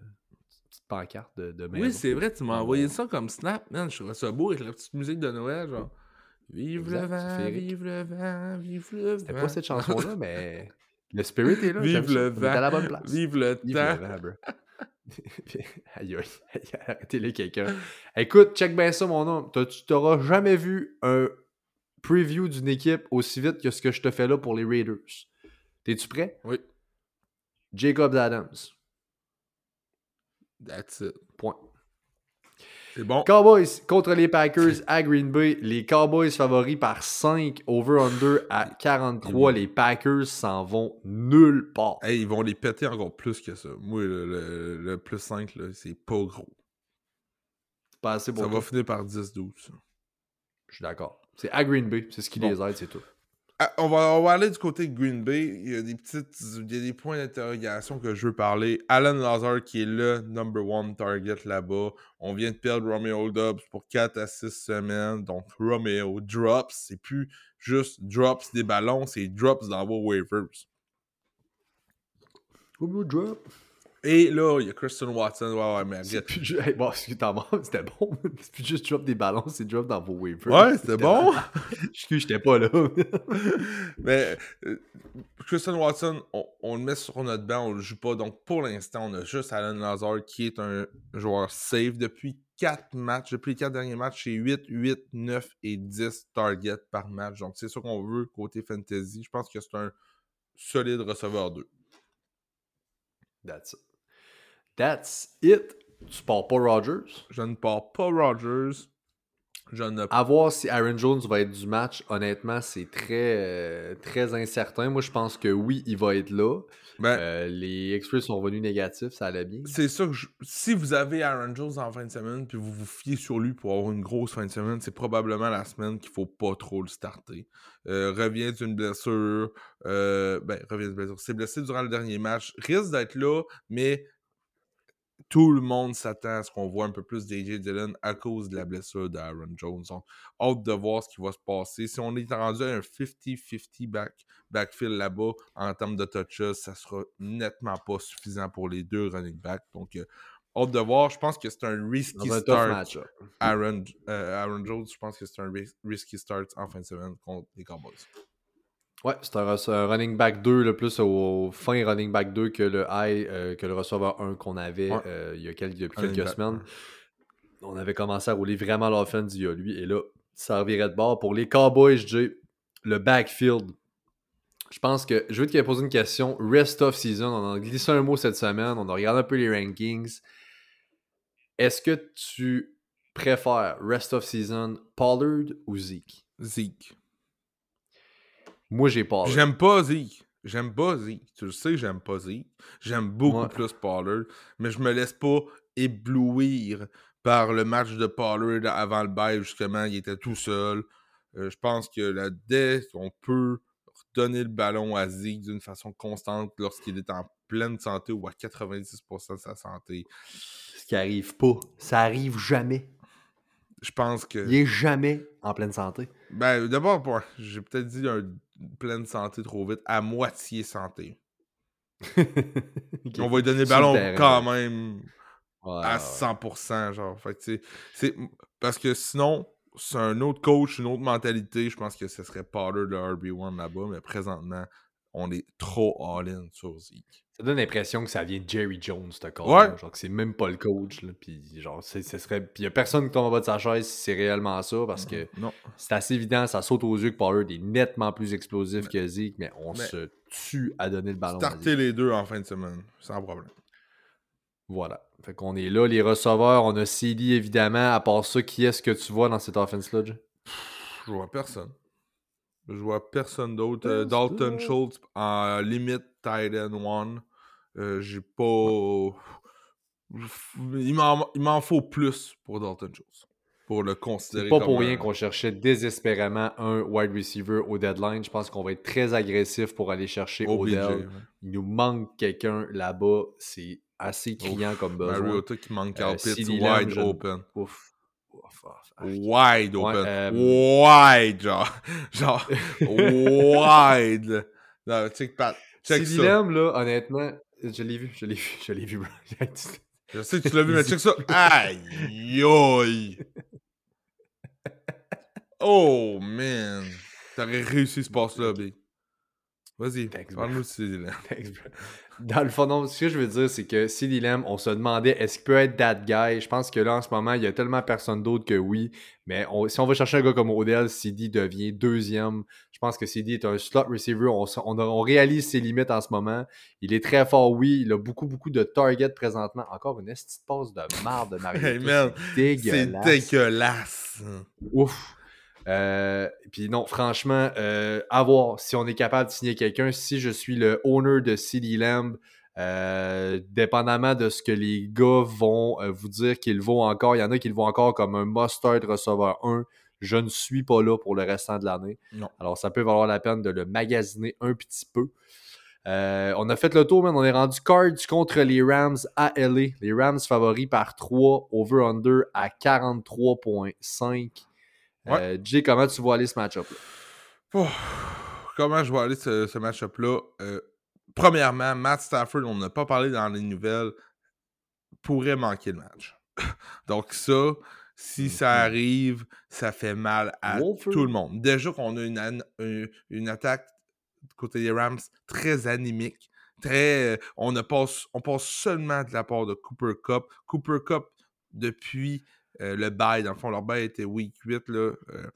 petite pancarte de, de maison. Oui, c'est vrai, tu m'as envoyé ça comme snap, man. Je trouvais ça beau avec la petite musique de Noël, genre. Vive le Exact, vent, vive le vent, vive le vent. C'était pas cette chanson-là, [LAUGHS] mais le spirit est là. Vive le est à la bonne vent, place. vive le Vive temps. le vent, bro. [LAUGHS] [LAUGHS] aïe, aïe, aïe, arrêtez-le quelqu'un. Écoute, check bien ça, mon. T'as- Tu t'auras jamais vu un preview d'une équipe aussi vite que ce que je te fais là pour les Raiders. T'es-tu prêt? Oui, Jacob Adams. that's it. Point. C'est bon. Cowboys contre les Packers à Green Bay. Les Cowboys favoris par 5, over-under à 43. Les Packers s'en vont nulle part. Hey, ils vont les péter encore plus que ça. Moi, le, le- le plus 5, là, c'est pas gros. Pas assez pour Ça toi. va finir par 10-12. Je suis d'accord. C'est à Green Bay. C'est ce qui Bon. les aide, c'est tout. Ah, on, va, aller du côté de Green Bay. Il y a des petites. Il y a des points d'interrogation que je veux parler. Alan Lazar, qui est le number one target là-bas. On vient de perdre Romeo Dobbs pour 4 à 6 semaines. Donc, Romeo drops. C'est plus juste drops des ballons, c'est drops dans vos waivers. drop. Et là, il y a Christian Watson. Ouais, ouais, mais C'est plus ju- [LAUGHS] hey, bon, t'en [LAUGHS] c'était bon. C'est plus juste drop des ballons, c'est drop dans vos waivers. Ouais, c'était bon. [LAUGHS] Excuse, j'étais pas là. Mais euh, Christian Watson, on, on le met sur notre banc, on le joue pas. Donc pour l'instant, on a juste Alan Lazar qui est un joueur safe depuis 4 matchs. Depuis les 4 derniers matchs, c'est 8, 8, 9 et 10 targets par match. Donc c'est ça qu'on veut côté fantasy. Je pense que c'est un solide receveur 2. That's it. That's it. Tu pars pas Rogers. Je ne pars pas Rogers. Je ne À voir si Aaron Jones va être du match, honnêtement, c'est très, euh, très incertain. Moi, je pense que oui, il va être là. Ben, Euh, les Express sont revenus négatifs, ça allait bien. C'est ça que je- si vous avez Aaron Jones en fin de semaine puis vous vous fiez sur lui pour avoir une grosse fin de semaine, c'est probablement la semaine qu'il faut pas trop le starter. Euh, revient d'une blessure, ben revient d'une blessure, s'est blessé durant le dernier match, risque d'être là, mais tout le monde s'attend à ce qu'on voit un peu plus d'AJ Dillon à cause de la blessure d'Aaron Jones. Donc, hâte de voir ce qui va se passer. Si on est rendu à un 50-50 back, backfield là-bas en termes de touches, ça sera nettement pas suffisant pour les deux running backs. Donc, euh, hâte de voir. Je pense que c'est un risky un start. match. Aaron, euh, Aaron Jones, je pense que c'est un ris- risky start en fin de semaine contre les Cowboys. Ouais, c'est un, running back 2, le plus au fin running back 2 que le high, euh, que le receveur 1 qu'on avait Ouais. euh, il y a quelques, depuis Running quelques back semaines. On avait commencé à rouler vraiment l'offense via lui. Et là, ça revirait de bord. Pour les Cowboys, Jay, le backfield. Je pense que je veux te poser une question. Rest of season, on a glissé un mot cette semaine. On a regardé un peu les rankings. Est-ce que tu préfères rest of season Pollard ou Zeke? Zeke. Moi, j'ai Pollard. J'aime pas Zeke. J'aime pas Zeke. Tu le sais, j'aime pas Zeke. J'aime beaucoup Ouais. plus Pollard, mais je me laisse pas éblouir par le match de Pollard avant le bail, justement. Il était tout seul. Euh, je pense que la dès qu'on peut redonner le ballon à Zeke d'une façon constante lorsqu'il est en pleine santé ou à 90% de sa santé, Ce qui arrive pas. Ça arrive jamais. Je pense que. Il est jamais en pleine santé. Ben, d'abord, j'ai peut-être dit un pleine santé trop vite, à moitié santé. On va lui donner le ballon quand même à ouais. 100%, genre. Fait que, c'est... Parce que sinon, c'est un autre coach, une autre mentalité. Je pense que ce serait Potter de RB1 là-bas, mais présentement, on est trop all-in sur Zeke. Ça donne l'impression que ça vient de Jerry Jones, ce corps Ouais. Genre que c'est même pas le coach. Là, puis genre, ce serait. Puis y a personne qui tombe en bas de sa chaise si c'est réellement ça, parce que Non. c'est assez évident, ça saute aux yeux que Pollard est nettement plus explosif que Zeke, mais on mais- se tue à donner le ballon. Starter les deux en fin de semaine, sans problème. Voilà. Fait qu'on est là, les receveurs, on a CD évidemment. À part ça, qui est-ce que tu vois dans cette offense-là? Je vois personne. Je vois personne d'autre. Euh, Personne. Dalton Schultz en limite tight end one. Euh, J'ai pas. Il m'en faut plus pour Dalton Schultz. Pour le considérer C'est pas comme pour un- rien qu'on cherchait désespérément un wide receiver au deadline. Je pense qu'on va être très agressif pour aller chercher OBJ, Odell. ouais. Il nous manque quelqu'un là-bas. C'est assez criant comme besoin. Mariota qui manque Euh, Pitts, wide open. Ouf. Ouf. Ah, Wide Ouais, open. euh, Wide, genre. [LAUGHS] Genre, wide. Non, check, Pat. Check ça. Lamb, là, honnêtement, je l'ai vu, je l'ai vu, je l'ai vu, bro. [LAUGHS] Je sais que tu l'as vu, mais check ça. Aïe, aïe. [LAUGHS] Oh, man. T'aurais réussi ce passe-là, Big. Vas-y, parle-nous de bro. Dans le fond, non, ce que je veux dire, c'est que CD Lamb, on se demandait est-ce qu'il peut être that guy? Je pense que là, en ce moment, il y a tellement personne d'autre que oui. Mais on- si on va chercher un gars comme Odell, CD devient deuxième. Je pense que CD est un slot receiver. On, réalise ses limites en ce moment. Il est très fort, oui. Il a beaucoup, beaucoup de targets présentement. Encore une petite passe de marde de Mario. Hey, c'est C'est dégueulasse. dégueulasse. Ouf. Euh, Puis non, franchement, euh, à voir si on est capable de signer quelqu'un. Si je suis le owner de CD Lamb, euh, dépendamment de ce que les gars vont vous dire qu'ils vaut encore, il y en a qui le voient encore comme un mustard receveur 1. Je ne suis pas là pour le restant de l'année. Alors, ça peut valoir la peine de le magasiner un petit peu. Euh, on a fait le tour, man. On est rendu Cards contre les Rams à LA. Les Rams favoris par 3, over-under à 43,5. Ouais. Euh, Jay, comment tu vois aller ce match-up-là? Oh, comment je vais aller ce, ce match-up-là? Euh, premièrement, Matt Stafford, on n'a pas parlé dans les nouvelles, pourrait manquer le match. [LAUGHS] Donc ça, si ça Mhm. arrive, ça fait mal à Wolford. tout le monde. Déjà qu'on a une, une, une attaque du côté des Rams très animique, très... euh, on, ne passe, on passe seulement de la part de Cooper Cup. Cooper Cup, depuis euh, le bail, dans le fond, leur bail était week 8, là. euh,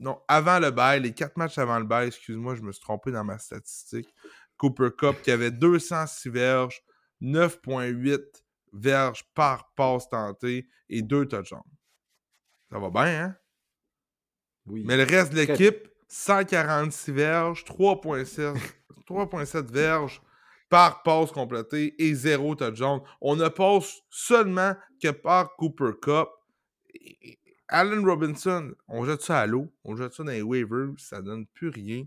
non, avant le bail, les quatre matchs avant le bail, excuse-moi, je me suis trompé dans ma statistique. Cooper Cup qui avait 206 verges, 9.8 verges par passe tentée et 2 touchdowns. Ça va bien, hein? Oui. Mais le reste de l'équipe, 146 verges, 3.7 3.7 verges par passe complétée et 0 touchdown. On ne passe seulement que par Cooper Cup. Allen Robinson, on jette ça à l'eau, on jette ça dans les waivers, ça donne plus rien.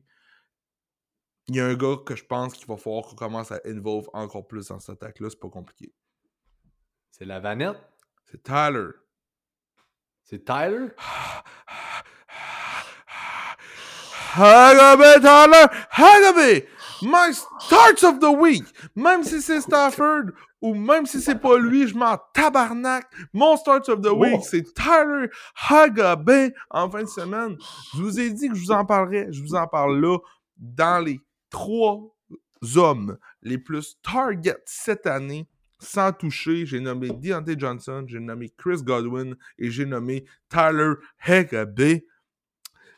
Il y a un gars que je pense qu'il va falloir qu'on commence à involve encore plus dans cette attaque-là, c'est pas compliqué. C'est la vanette? C'est Tyler. C'est Tyler? Hagabe, Tyler! Hagabe! My starts of the week! Même si c'est Stafford ou même si c'est pas lui, je m'en tabarnak. Mon starts of the week, c'est Tyler Hagabe en fin de semaine. Je vous ai dit que je vous en parlerais. Je vous en parle là dans les trois hommes les plus target cette année sans toucher. J'ai nommé Deontay Johnson, j'ai nommé Chris Godwin et j'ai nommé Tyler Hagabe.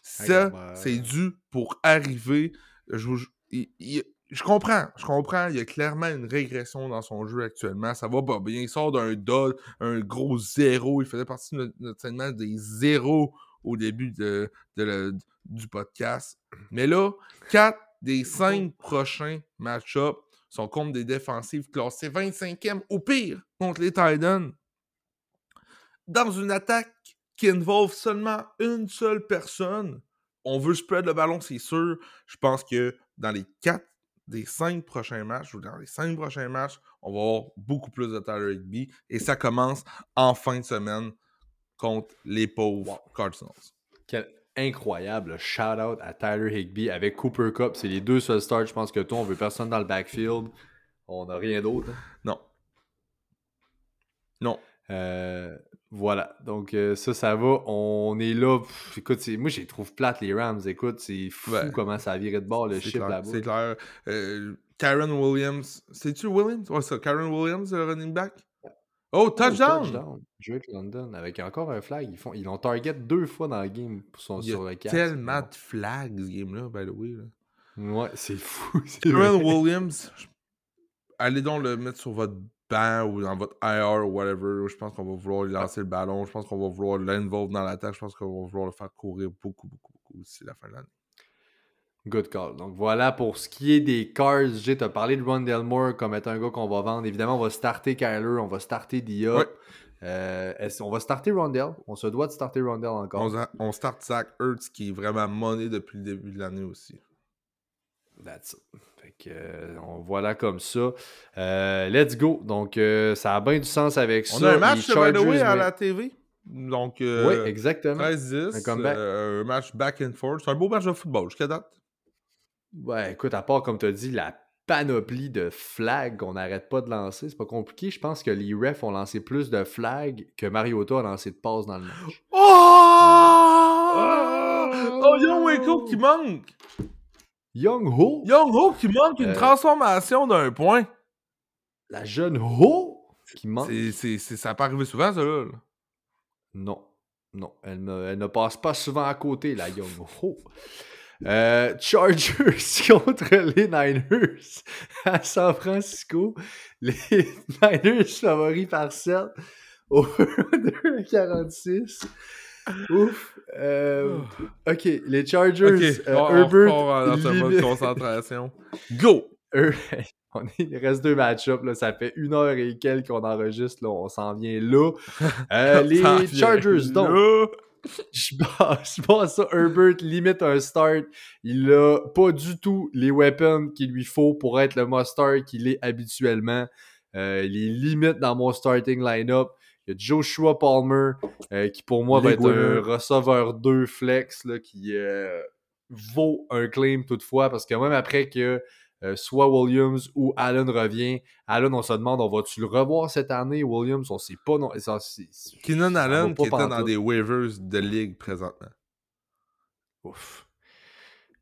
Ça, c'est dû pour arriver. Je, vous- il- il- je comprends, je comprends. Il y a clairement une régression dans son jeu actuellement. Ça va pas bien. Il sort d'un dot, un gros zéro. Il faisait partie de notre, des zéros au début de, de le- du podcast. Mais là, quatre des cinq prochains match-ups sont contre des défensives classées 25e ou pire contre les Titans. Dans une attaque qui involve seulement une seule personne, on veut spread le ballon, c'est sûr. Je pense que dans les quatre des cinq prochains matchs, ou dans les cinq prochains matchs, on va avoir beaucoup plus de Tyler Higby. Et ça commence en fin de semaine contre les pauvres Cardinals. Quel incroyable shout-out à Tyler Higby avec Cooper Cup. C'est les deux seuls starts, je pense que toi, on veut personne dans le backfield. On n'a rien d'autre. hein. Non. Non. Euh, voilà, donc euh, ça, ça va. On est là. Pff, écoute, moi, je les trouve plates, les Rams. Écoute, c'est fou Ouais. comment ça a viré de bord, le chip là-bas. C'est clair. Euh, Karen Williams. C'est-tu Williams? Ouais, ça. Karen Williams, le running back? Oh, Oh, touchdown! Drake London, avec encore un flag. Ils, font, ils l'ont target deux fois dans le game pour son, Il y sur le 4. tellement de flags, ce game-là, by the way. là. Ouais, c'est fou. [LAUGHS] Karen. Williams, allez donc le mettre sur votre banc ou dans votre IR ou whatever. Je pense qu'on va vouloir lui lancer le ballon. Je pense qu'on va vouloir l'involve dans l'attaque. Je pense qu'on va vouloir le faire courir beaucoup, beaucoup, beaucoup d'ici la fin de l'année. Good call. Donc voilà pour ce qui est des Cars. J'ai t'as parlé de Ron Delmore comme étant un gars qu'on va vendre. Évidemment, on va starter Kyler, on va starter Diop. Ouais. Euh, on va starter Rondell? On se doit de starter Rondell encore. On, on start Zach Ertz qui est vraiment monnaie depuis le début de l'année aussi. That's it. Fait que, euh, on voilà comme ça. Euh, let's go. Donc, euh, ça a bien du sens avec On ça. a un match, by the way, à la TV. Donc, Oui, euh, exactement. 13-10. Un comeback. euh, un match back and forth. C'est un beau match de football jusqu'à date. Ouais, écoute, à part, comme tu as dit, la panoplie de flags qu'on n'arrête pas de lancer, c'est pas compliqué. Je pense que les refs ont lancé plus de flags que Mariota a lancé de passes dans le match. Oh! Oh, Young Waco qui manque! Young Ho, Young Ho qui manque une Euh, transformation d'un point. la jeune Ho, qui manque. C'est, c'est, c'est- ça peut arriver souvent, ça, là. Non, non, elle ne, elle ne passe pas souvent à côté, la Young Ho. Euh, Chargers [LAUGHS] contre les Niners à San Francisco. Les [LAUGHS] Niners favoris par 7 au [LAUGHS] 46. Ouf. Euh, ok, les Chargers. Euh, on, Herbert. dans mode concentration. Go! [LAUGHS] On est, il reste deux match-ups. là, Ça fait une heure et quelques qu'on enregistre. Là, on s'en vient là. [LAUGHS] Euh, les vient Chargers, donc. Je pense, [LAUGHS] je pense ça. Herbert limite un start. Il a pas du tout les weapons qu'il lui faut pour être le must-start qu'il est habituellement. Euh, il est limite dans mon starting line-up. Il y a Joshua Palmer, euh, qui pour moi va être un receveur 2 flex là, qui euh, vaut un claim toutefois. Parce que même après que euh, soit Williams ou Allen revient, Allen, on se demande, on va-tu le revoir cette année? Williams, on sait pas. Non, ça, Keenan Allen pas qui était dans des waivers de ligue présentement. Ouf.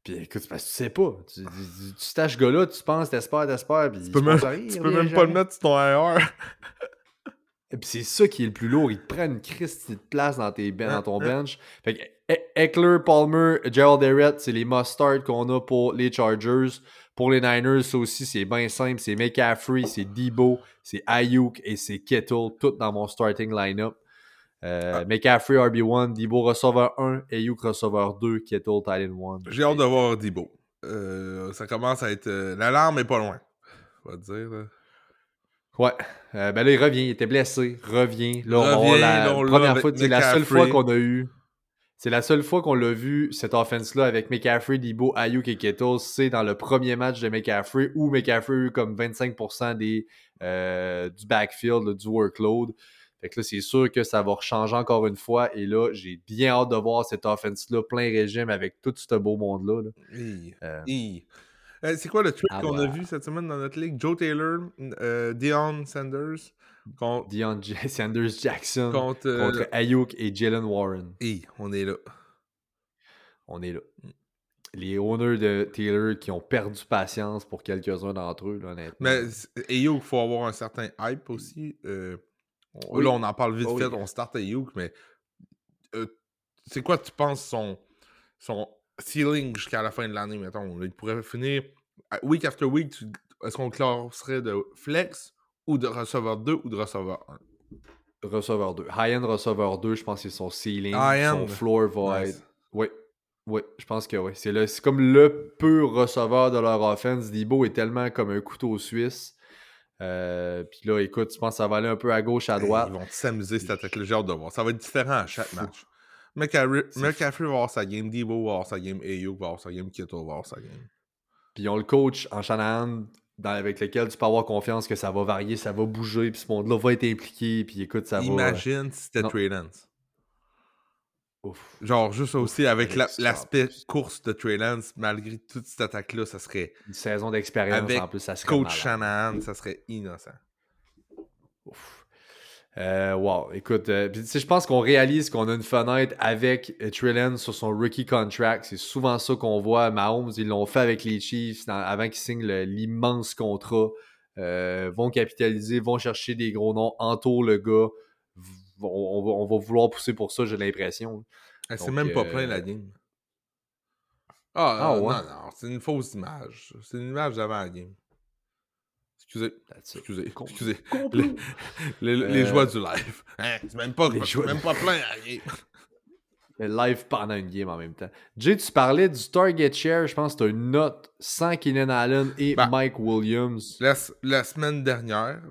Puis écoute, parce que tu sais pas. Tu, tu, tu, tu gars-là, tu penses, t'espères, t'espères. Tu peux même, tu peux même pas le mettre sur ton IR. [LAUGHS] Et puis c'est ça qui est le plus lourd. Il te prend une Christie de place dans, tes, ben- dans ton bench. Fait que E- Eckler, Palmer, Gerald Everett, c'est les must-start qu'on a pour les Chargers. Pour les Niners, ça aussi, c'est bien simple. C'est McCaffrey, c'est Debo, c'est Ayuk et c'est Kettle, tout dans mon starting line-up. Euh, Ah. McCaffrey, RB1, Debo, receveur 1, Ayuk, receveur 2, Kettle, Titan 1. J'ai hâte de voir Debo. Euh, ça commence à être. euh, L'alarme est pas loin. On va dire. Ouais. Euh, ben là, il revient. Il était blessé. Revient. Là, on Revient, la on première fois. C'est la seule fois qu'on a eu. C'est la seule fois qu'on l'a vu, cette offense-là, avec McCaffrey, Debo, Ayuk et Kettle. C'est dans le premier match de McCaffrey où McCaffrey a eu comme 25% des, euh, du backfield, là, du workload. Fait que là, c'est sûr que ça va changer encore une fois. Et là, j'ai bien hâte de voir cette offense-là plein régime avec tout ce beau monde-là. là. Euh. Euh, c'est quoi le truc Ah qu'on a ouais. vu cette semaine dans notre ligue? Joe Taylor, euh, Deion Sanders contre, Deion J- [LAUGHS] Sanders Jackson contre, euh, contre Ayuk et Jalen Warren. Hi, on est là. On est là. Les owners de Taylor qui ont perdu patience pour quelques-uns d'entre eux, là, honnêtement. Mais Ayuk, il faut avoir un certain hype aussi. Euh, on- Oui. Là, on en parle vite Oh fait, oui. on start Ayuk, mais euh, c'est quoi, tu penses, son, son ceiling jusqu'à la fin de l'année, mettons? Il pourrait finir week after week. tu- Est-ce qu'on classerait de flex ou de receveur 2 ou de receveur 1? Receveur 2. High-end receveur 2, je pense que c'est son ceiling. Son floor va Nice. être. Oui. Oui, je pense que oui. C'est, le- c'est comme le pur receveur de leur offense. Debo est tellement comme un couteau suisse. Euh, Puis là, écoute, je pense que ça va aller un peu à gauche, à droite. Ils vont s'amuser cette attaque-là. J'ai hâte de voir. Ça va être différent à chaque Fou. match. McCaffrey va avoir sa game, Debo va avoir sa game, Ayuk va avoir sa game, Kittle va avoir sa game. Puis ils ont le coach en Shanahan dans- avec lequel tu peux avoir confiance que ça va varier, ça va bouger, puis ce monde-là va être impliqué. Puis écoute, ça va. Imagine si c'était non. Trey Lance. Ouf. Genre, juste aussi avec l'aspect course de Trey Lance, malgré toute cette attaque-là, ça serait. Une saison d'expérience en plus, ça serait Coach malade. Shanahan, ça serait innocent. Ouf. Euh, wow, écoute, euh, je pense qu'on réalise qu'on a une fenêtre avec euh, Lance sur son rookie contract. C'est souvent ça qu'on voit. Mahomes, ils l'ont fait avec les Chiefs dans- avant qu'ils signent l'immense contrat. Vont capitaliser, vont chercher des gros noms, entourent le gars. On, on va, on va vouloir pousser pour ça, j'ai l'impression. Eh, C'est même pas plein la game. Ah, Ah, ouais? non, non, c'est une fausse image. C'est une image d'avant la game. Excusez, excusez, excusez. Les, les- les Euh, joies du live. Hein, c'est même pas, les joies- même pas [LAUGHS] plein à la. Le live pendant une game en même temps. Jay, tu parlais du target share, je pense que tu as une note sans Keenan Allen et Ben, Mike Williams. La, la semaine dernière,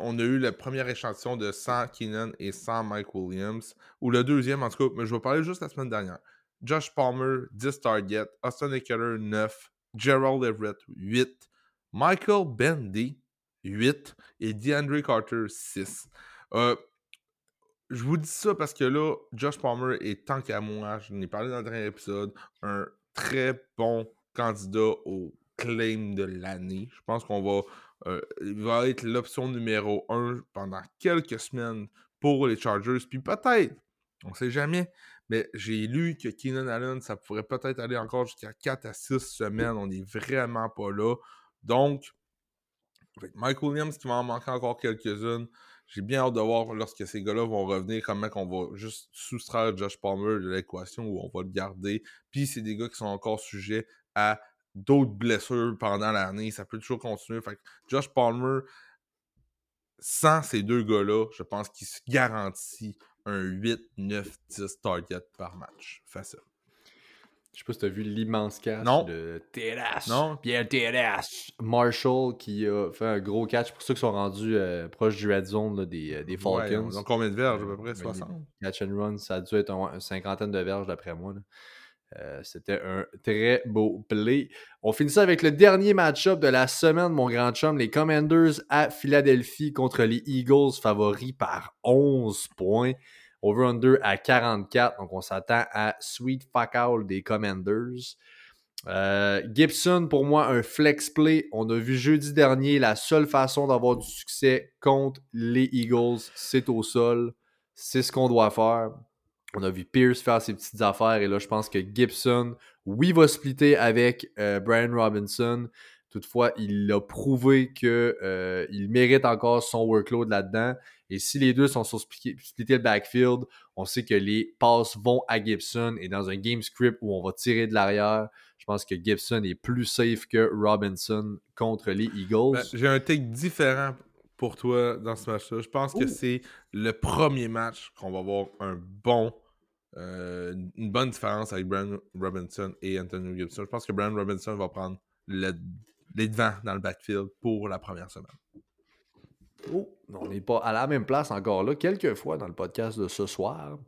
on a eu le premier échantillon de 100 Keenan et 100 Mike Williams. Ou le deuxième, en tout cas, mais je vais parler juste la semaine dernière. Josh Palmer, 10 targets. Austin Eckler, 9. Gerald Everett, 8. Michael Bendy, 8. Et DeAndre Carter, 6. Euh, je vous dis ça parce que là, Josh Palmer est tant qu'à moi, je n'ai parlé dans le dernier épisode, un très bon candidat au claim de l'année. Je pense qu'on va, euh, va être l'option numéro 1 pendant quelques semaines pour les Chargers. Puis peut-être, on sait jamais, mais j'ai lu que Keenan Allen, ça pourrait peut-être aller encore jusqu'à 4 à 6 semaines. On n'est vraiment pas là. Donc, avec Mike Williams qui va en encore quelques-unes. J'ai bien hâte de voir lorsque ces gars-là vont revenir, comment on va juste soustraire Josh Palmer de l'équation où on va le garder. Puis c'est des gars qui sont encore sujets à d'autres blessures pendant l'année. Ça peut toujours continuer. Josh Palmer, sans ces deux gars-là, je pense qu'il se garantit un 8, 9, 10 targets par match. Facile. Je sais pas si tu as vu l'immense catch Non. de Terrace. Non. Pierre Terrace. Marshall qui a fait un gros catch pour ceux qui sont rendus euh, proches du red zone là, des, euh, des Falcons. Ouais, donc combien de verges à peu près? Euh, 60? Catch and run, ça a dû être un- une cinquantaine de verges d'après moi. là. Euh, C'était un très beau play. On finit ça avec le dernier match-up de la semaine, mon grand chum. Les Commanders à Philadelphie contre les Eagles, favoris par 11 points. Over-under à 44. Donc, on s'attend à sweet fuck des Commanders. Euh, Gibson, pour moi, un flex play. On a vu jeudi dernier la seule façon d'avoir du succès contre les Eagles, c'est au sol. C'est ce qu'on doit faire. On a vu Pierce faire ses petites affaires et là, je pense que Gibson, oui, va splitter avec euh, Brian Robinson. Toutefois, il a prouvé qu'il mérite encore son workload là-dedans. Et si les deux sont sur spli- splitter le backfield, on sait que les passes vont à Gibson. Et dans un game script où on va tirer de l'arrière, je pense que Gibson est plus safe que Robinson contre les Eagles. Ben, J'ai un take différent pour toi dans ce match-là. Je pense que c'est le premier match qu'on va voir un bon, euh, une bonne différence avec Brian Robinson et Anthony Gibson. Je pense que Brian Robinson va prendre le- les devants dans le backfield pour la première semaine. Oh, on n'est pas à la même place encore là, quelques fois dans le podcast de ce soir.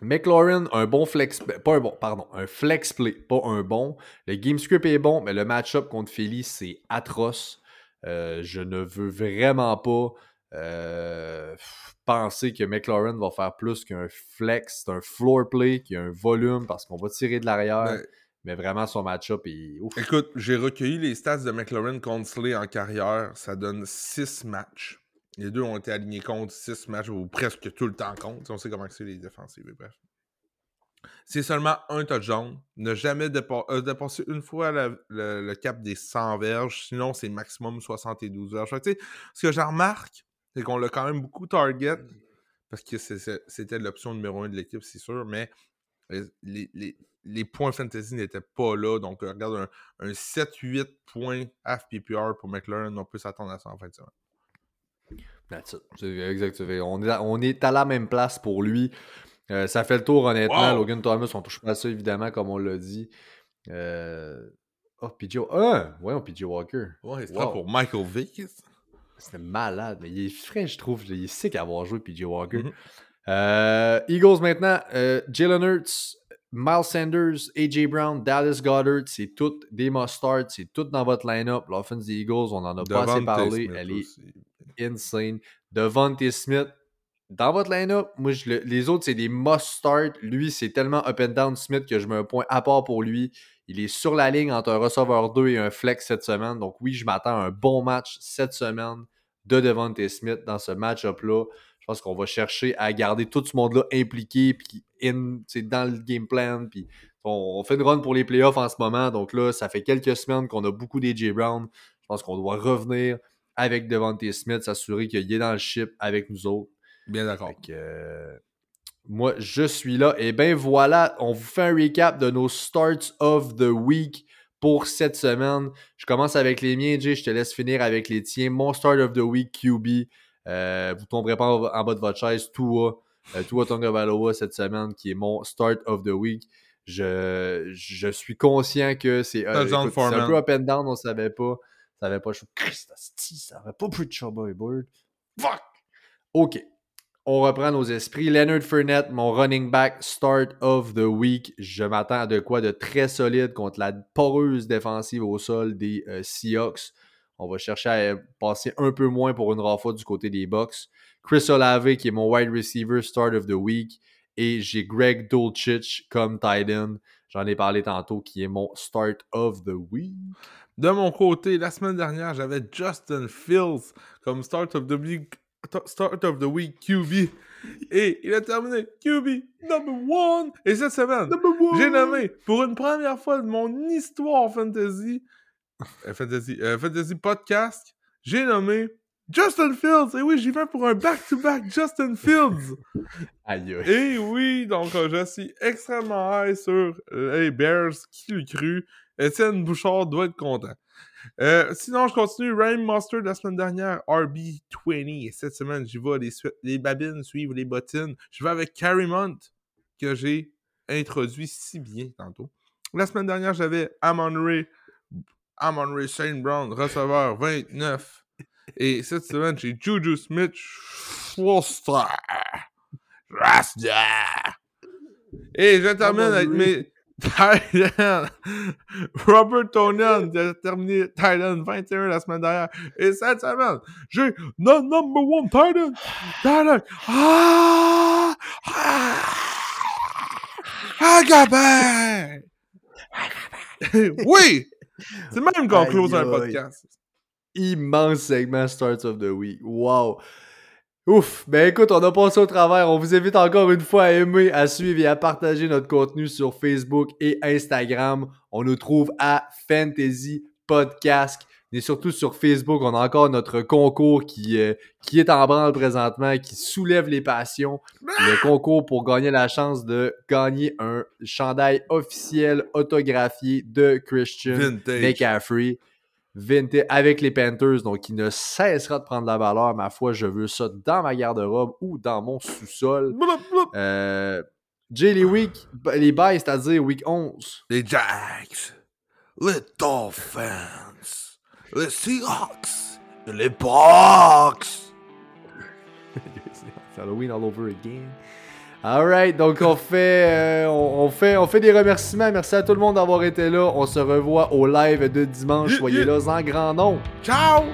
McLaurin, un bon flex pas un bon, pardon, un flex play, pas un bon. Le game script est bon, mais le match-up contre Philly, c'est atroce. Euh, je ne veux vraiment pas euh, penser que McLaurin va faire plus qu'un flex. C'est un floor play qui a un volume parce qu'on va tirer de l'arrière. Mais vraiment, son match-up est ouf. écoute, j'ai recueilli les stats de McLaurin contre Slay en carrière. Ça donne 6 matchs. Les deux ont été alignés contre 6 matchs, ou presque tout le temps contre. On sait comment c'est les défensives, bref. C'est seulement un touchdown. Ne jamais euh, dépasser une fois le, cap des 100 verges. Sinon, c'est maximum 72 verges. Ce que j'en remarque, c'est qu'on l'a quand même beaucoup target. Parce que c'était l'option numéro 1 de l'équipe, c'est sûr. Mais euh, les, les- les points fantasy n'étaient pas là. Donc, euh, regarde, un, un 7-8 points FPPR pour McLaren. On peut s'attendre à ça en fin de semaine. That's it. C'est exact. On est, à, on est à la même place pour lui. Euh, ça fait le tour, honnêtement. Wow! Logan Thomas, on touche pas à ça, évidemment, comme on l'a dit. Euh... Oh, PJ... Ah! Ouais, PJ Walker. Ouais, c'est Wow. pour Michael Vick. C'était malade, mais il est frais, je trouve. Il est sick à avoir joué, PJ Walker. Mhm. Euh, Eagles maintenant. Jalen Hurts, Miles Sanders, AJ Brown, Dallas Goddard, c'est toutes des must-starts. C'est tout dans votre line-up. L'offense des Eagles, on en a pas assez Devante parlé. Smith Elle est insane. Devontae Smith, dans votre line-up, moi, je le- les autres, c'est des must-start. Lui, c'est tellement up and down Smith que je mets un point à part pour lui. Il est sur la ligne entre un receveur 2 et un flex cette semaine. Donc oui, je m'attends à un bon match cette semaine de Devontae Smith dans ce match-up-là. Je pense qu'on va chercher à garder tout ce monde-là impliqué, puis in, dans le game plan. Puis on, on fait une run pour les playoffs en ce moment. Donc là, ça fait quelques semaines qu'on a beaucoup d'AJ Brown. Je pense qu'on doit revenir avec Devontae Smith, s'assurer qu'il est dans le ship avec nous autres. Bien d'accord. Euh, moi, je suis là. Et ben voilà, on vous fait un recap de nos starts of the week pour cette semaine. Je commence avec les miens, Jay. Je te laisse finir avec les tiens. Mon start of the week, QB. Euh, vous tomberez pas en, en bas de votre chaise. Tua. Euh, Tua Tonga cette semaine, qui est mon start of the week. Je, je suis conscient que c'est euh, écoute, un peu up and down, on savait pas. Ça avait pas. Je suis Christ, ça avait pas pris de Chubba et Bird. Fuck! OK. On reprend nos esprits. Leonard Fournette, mon running back start of the week. Je m'attends à de quoi de très solide contre la poreuse défensive au sol des euh, Seahawks. On va chercher à passer un peu moins pour une rafa du côté des Bucks. Chris Olave, qui est mon wide receiver start of the week. Et j'ai Greg Dulcich comme tight end. J'en ai parlé tantôt, qui est mon start of the week. De mon côté, la semaine dernière, j'avais Justin Fields comme Start of the Week, start of the week QB. Et il a terminé QB number one. Et cette semaine, j'ai nommé pour une première fois de mon histoire fantasy, fantasy, euh, fantasy podcast, j'ai nommé Justin Fields. Et oui, j'y vais pour un back-to-back Justin Fields. [LAUGHS] Aïe, aïe. Et oui, donc euh, je suis extrêmement high sur les Bears, qui le cru. Étienne Bouchard doit être content. Euh, sinon, je continue. Ryan Mustard la semaine dernière, RB20. Et cette semaine, j'y vais. Les babines suivent les bottines. Je vais avec Carrie Mont, que j'ai introduit si bien tantôt. La semaine dernière, j'avais Amon Ray, Amon Ray Saint Brown, receveur 29. Et cette semaine, j'ai Juju Smith, Schuster. Rasta. Et je termine avec mes [LAUGHS] Thailand. Robert Tonian a terminé Thailand 21 la semaine dernière. Et cette semaine, j'ai the number one Thailand. Thailand. Ah! Ah! Agabé! [LAUGHS] oui! [LAUGHS] C'est même qu'on close un podcast. immense segment Starts of the Week. Wow! Ouf! Ben écoute, on a passé au travers. On vous invite encore une fois à aimer, à suivre et à partager notre contenu sur Facebook et Instagram. On nous trouve à Fantasy Podcast. Et surtout sur Facebook, on a encore notre concours qui, euh, qui est en branle présentement, qui soulève les passions. Le concours pour gagner la chance de gagner un chandail officiel autographié de Christian Vintage. McCaffrey. Vintage avec les Panthers, donc il ne cessera de prendre la valeur. Ma foi, je veux ça dans ma garde-robe ou dans mon sous-sol. Euh, Jay, week, les bails, c'est-à-dire week 11. Les Jacks, les Dolphins, les Seahawks, les. [LAUGHS] C'est Halloween all over again. Alright, donc on fait, euh, on, on fait, on fait des remerciements. Merci à tout le monde d'avoir été là. On se revoit au live de dimanche. Soyez là en grand nombre. Ciao!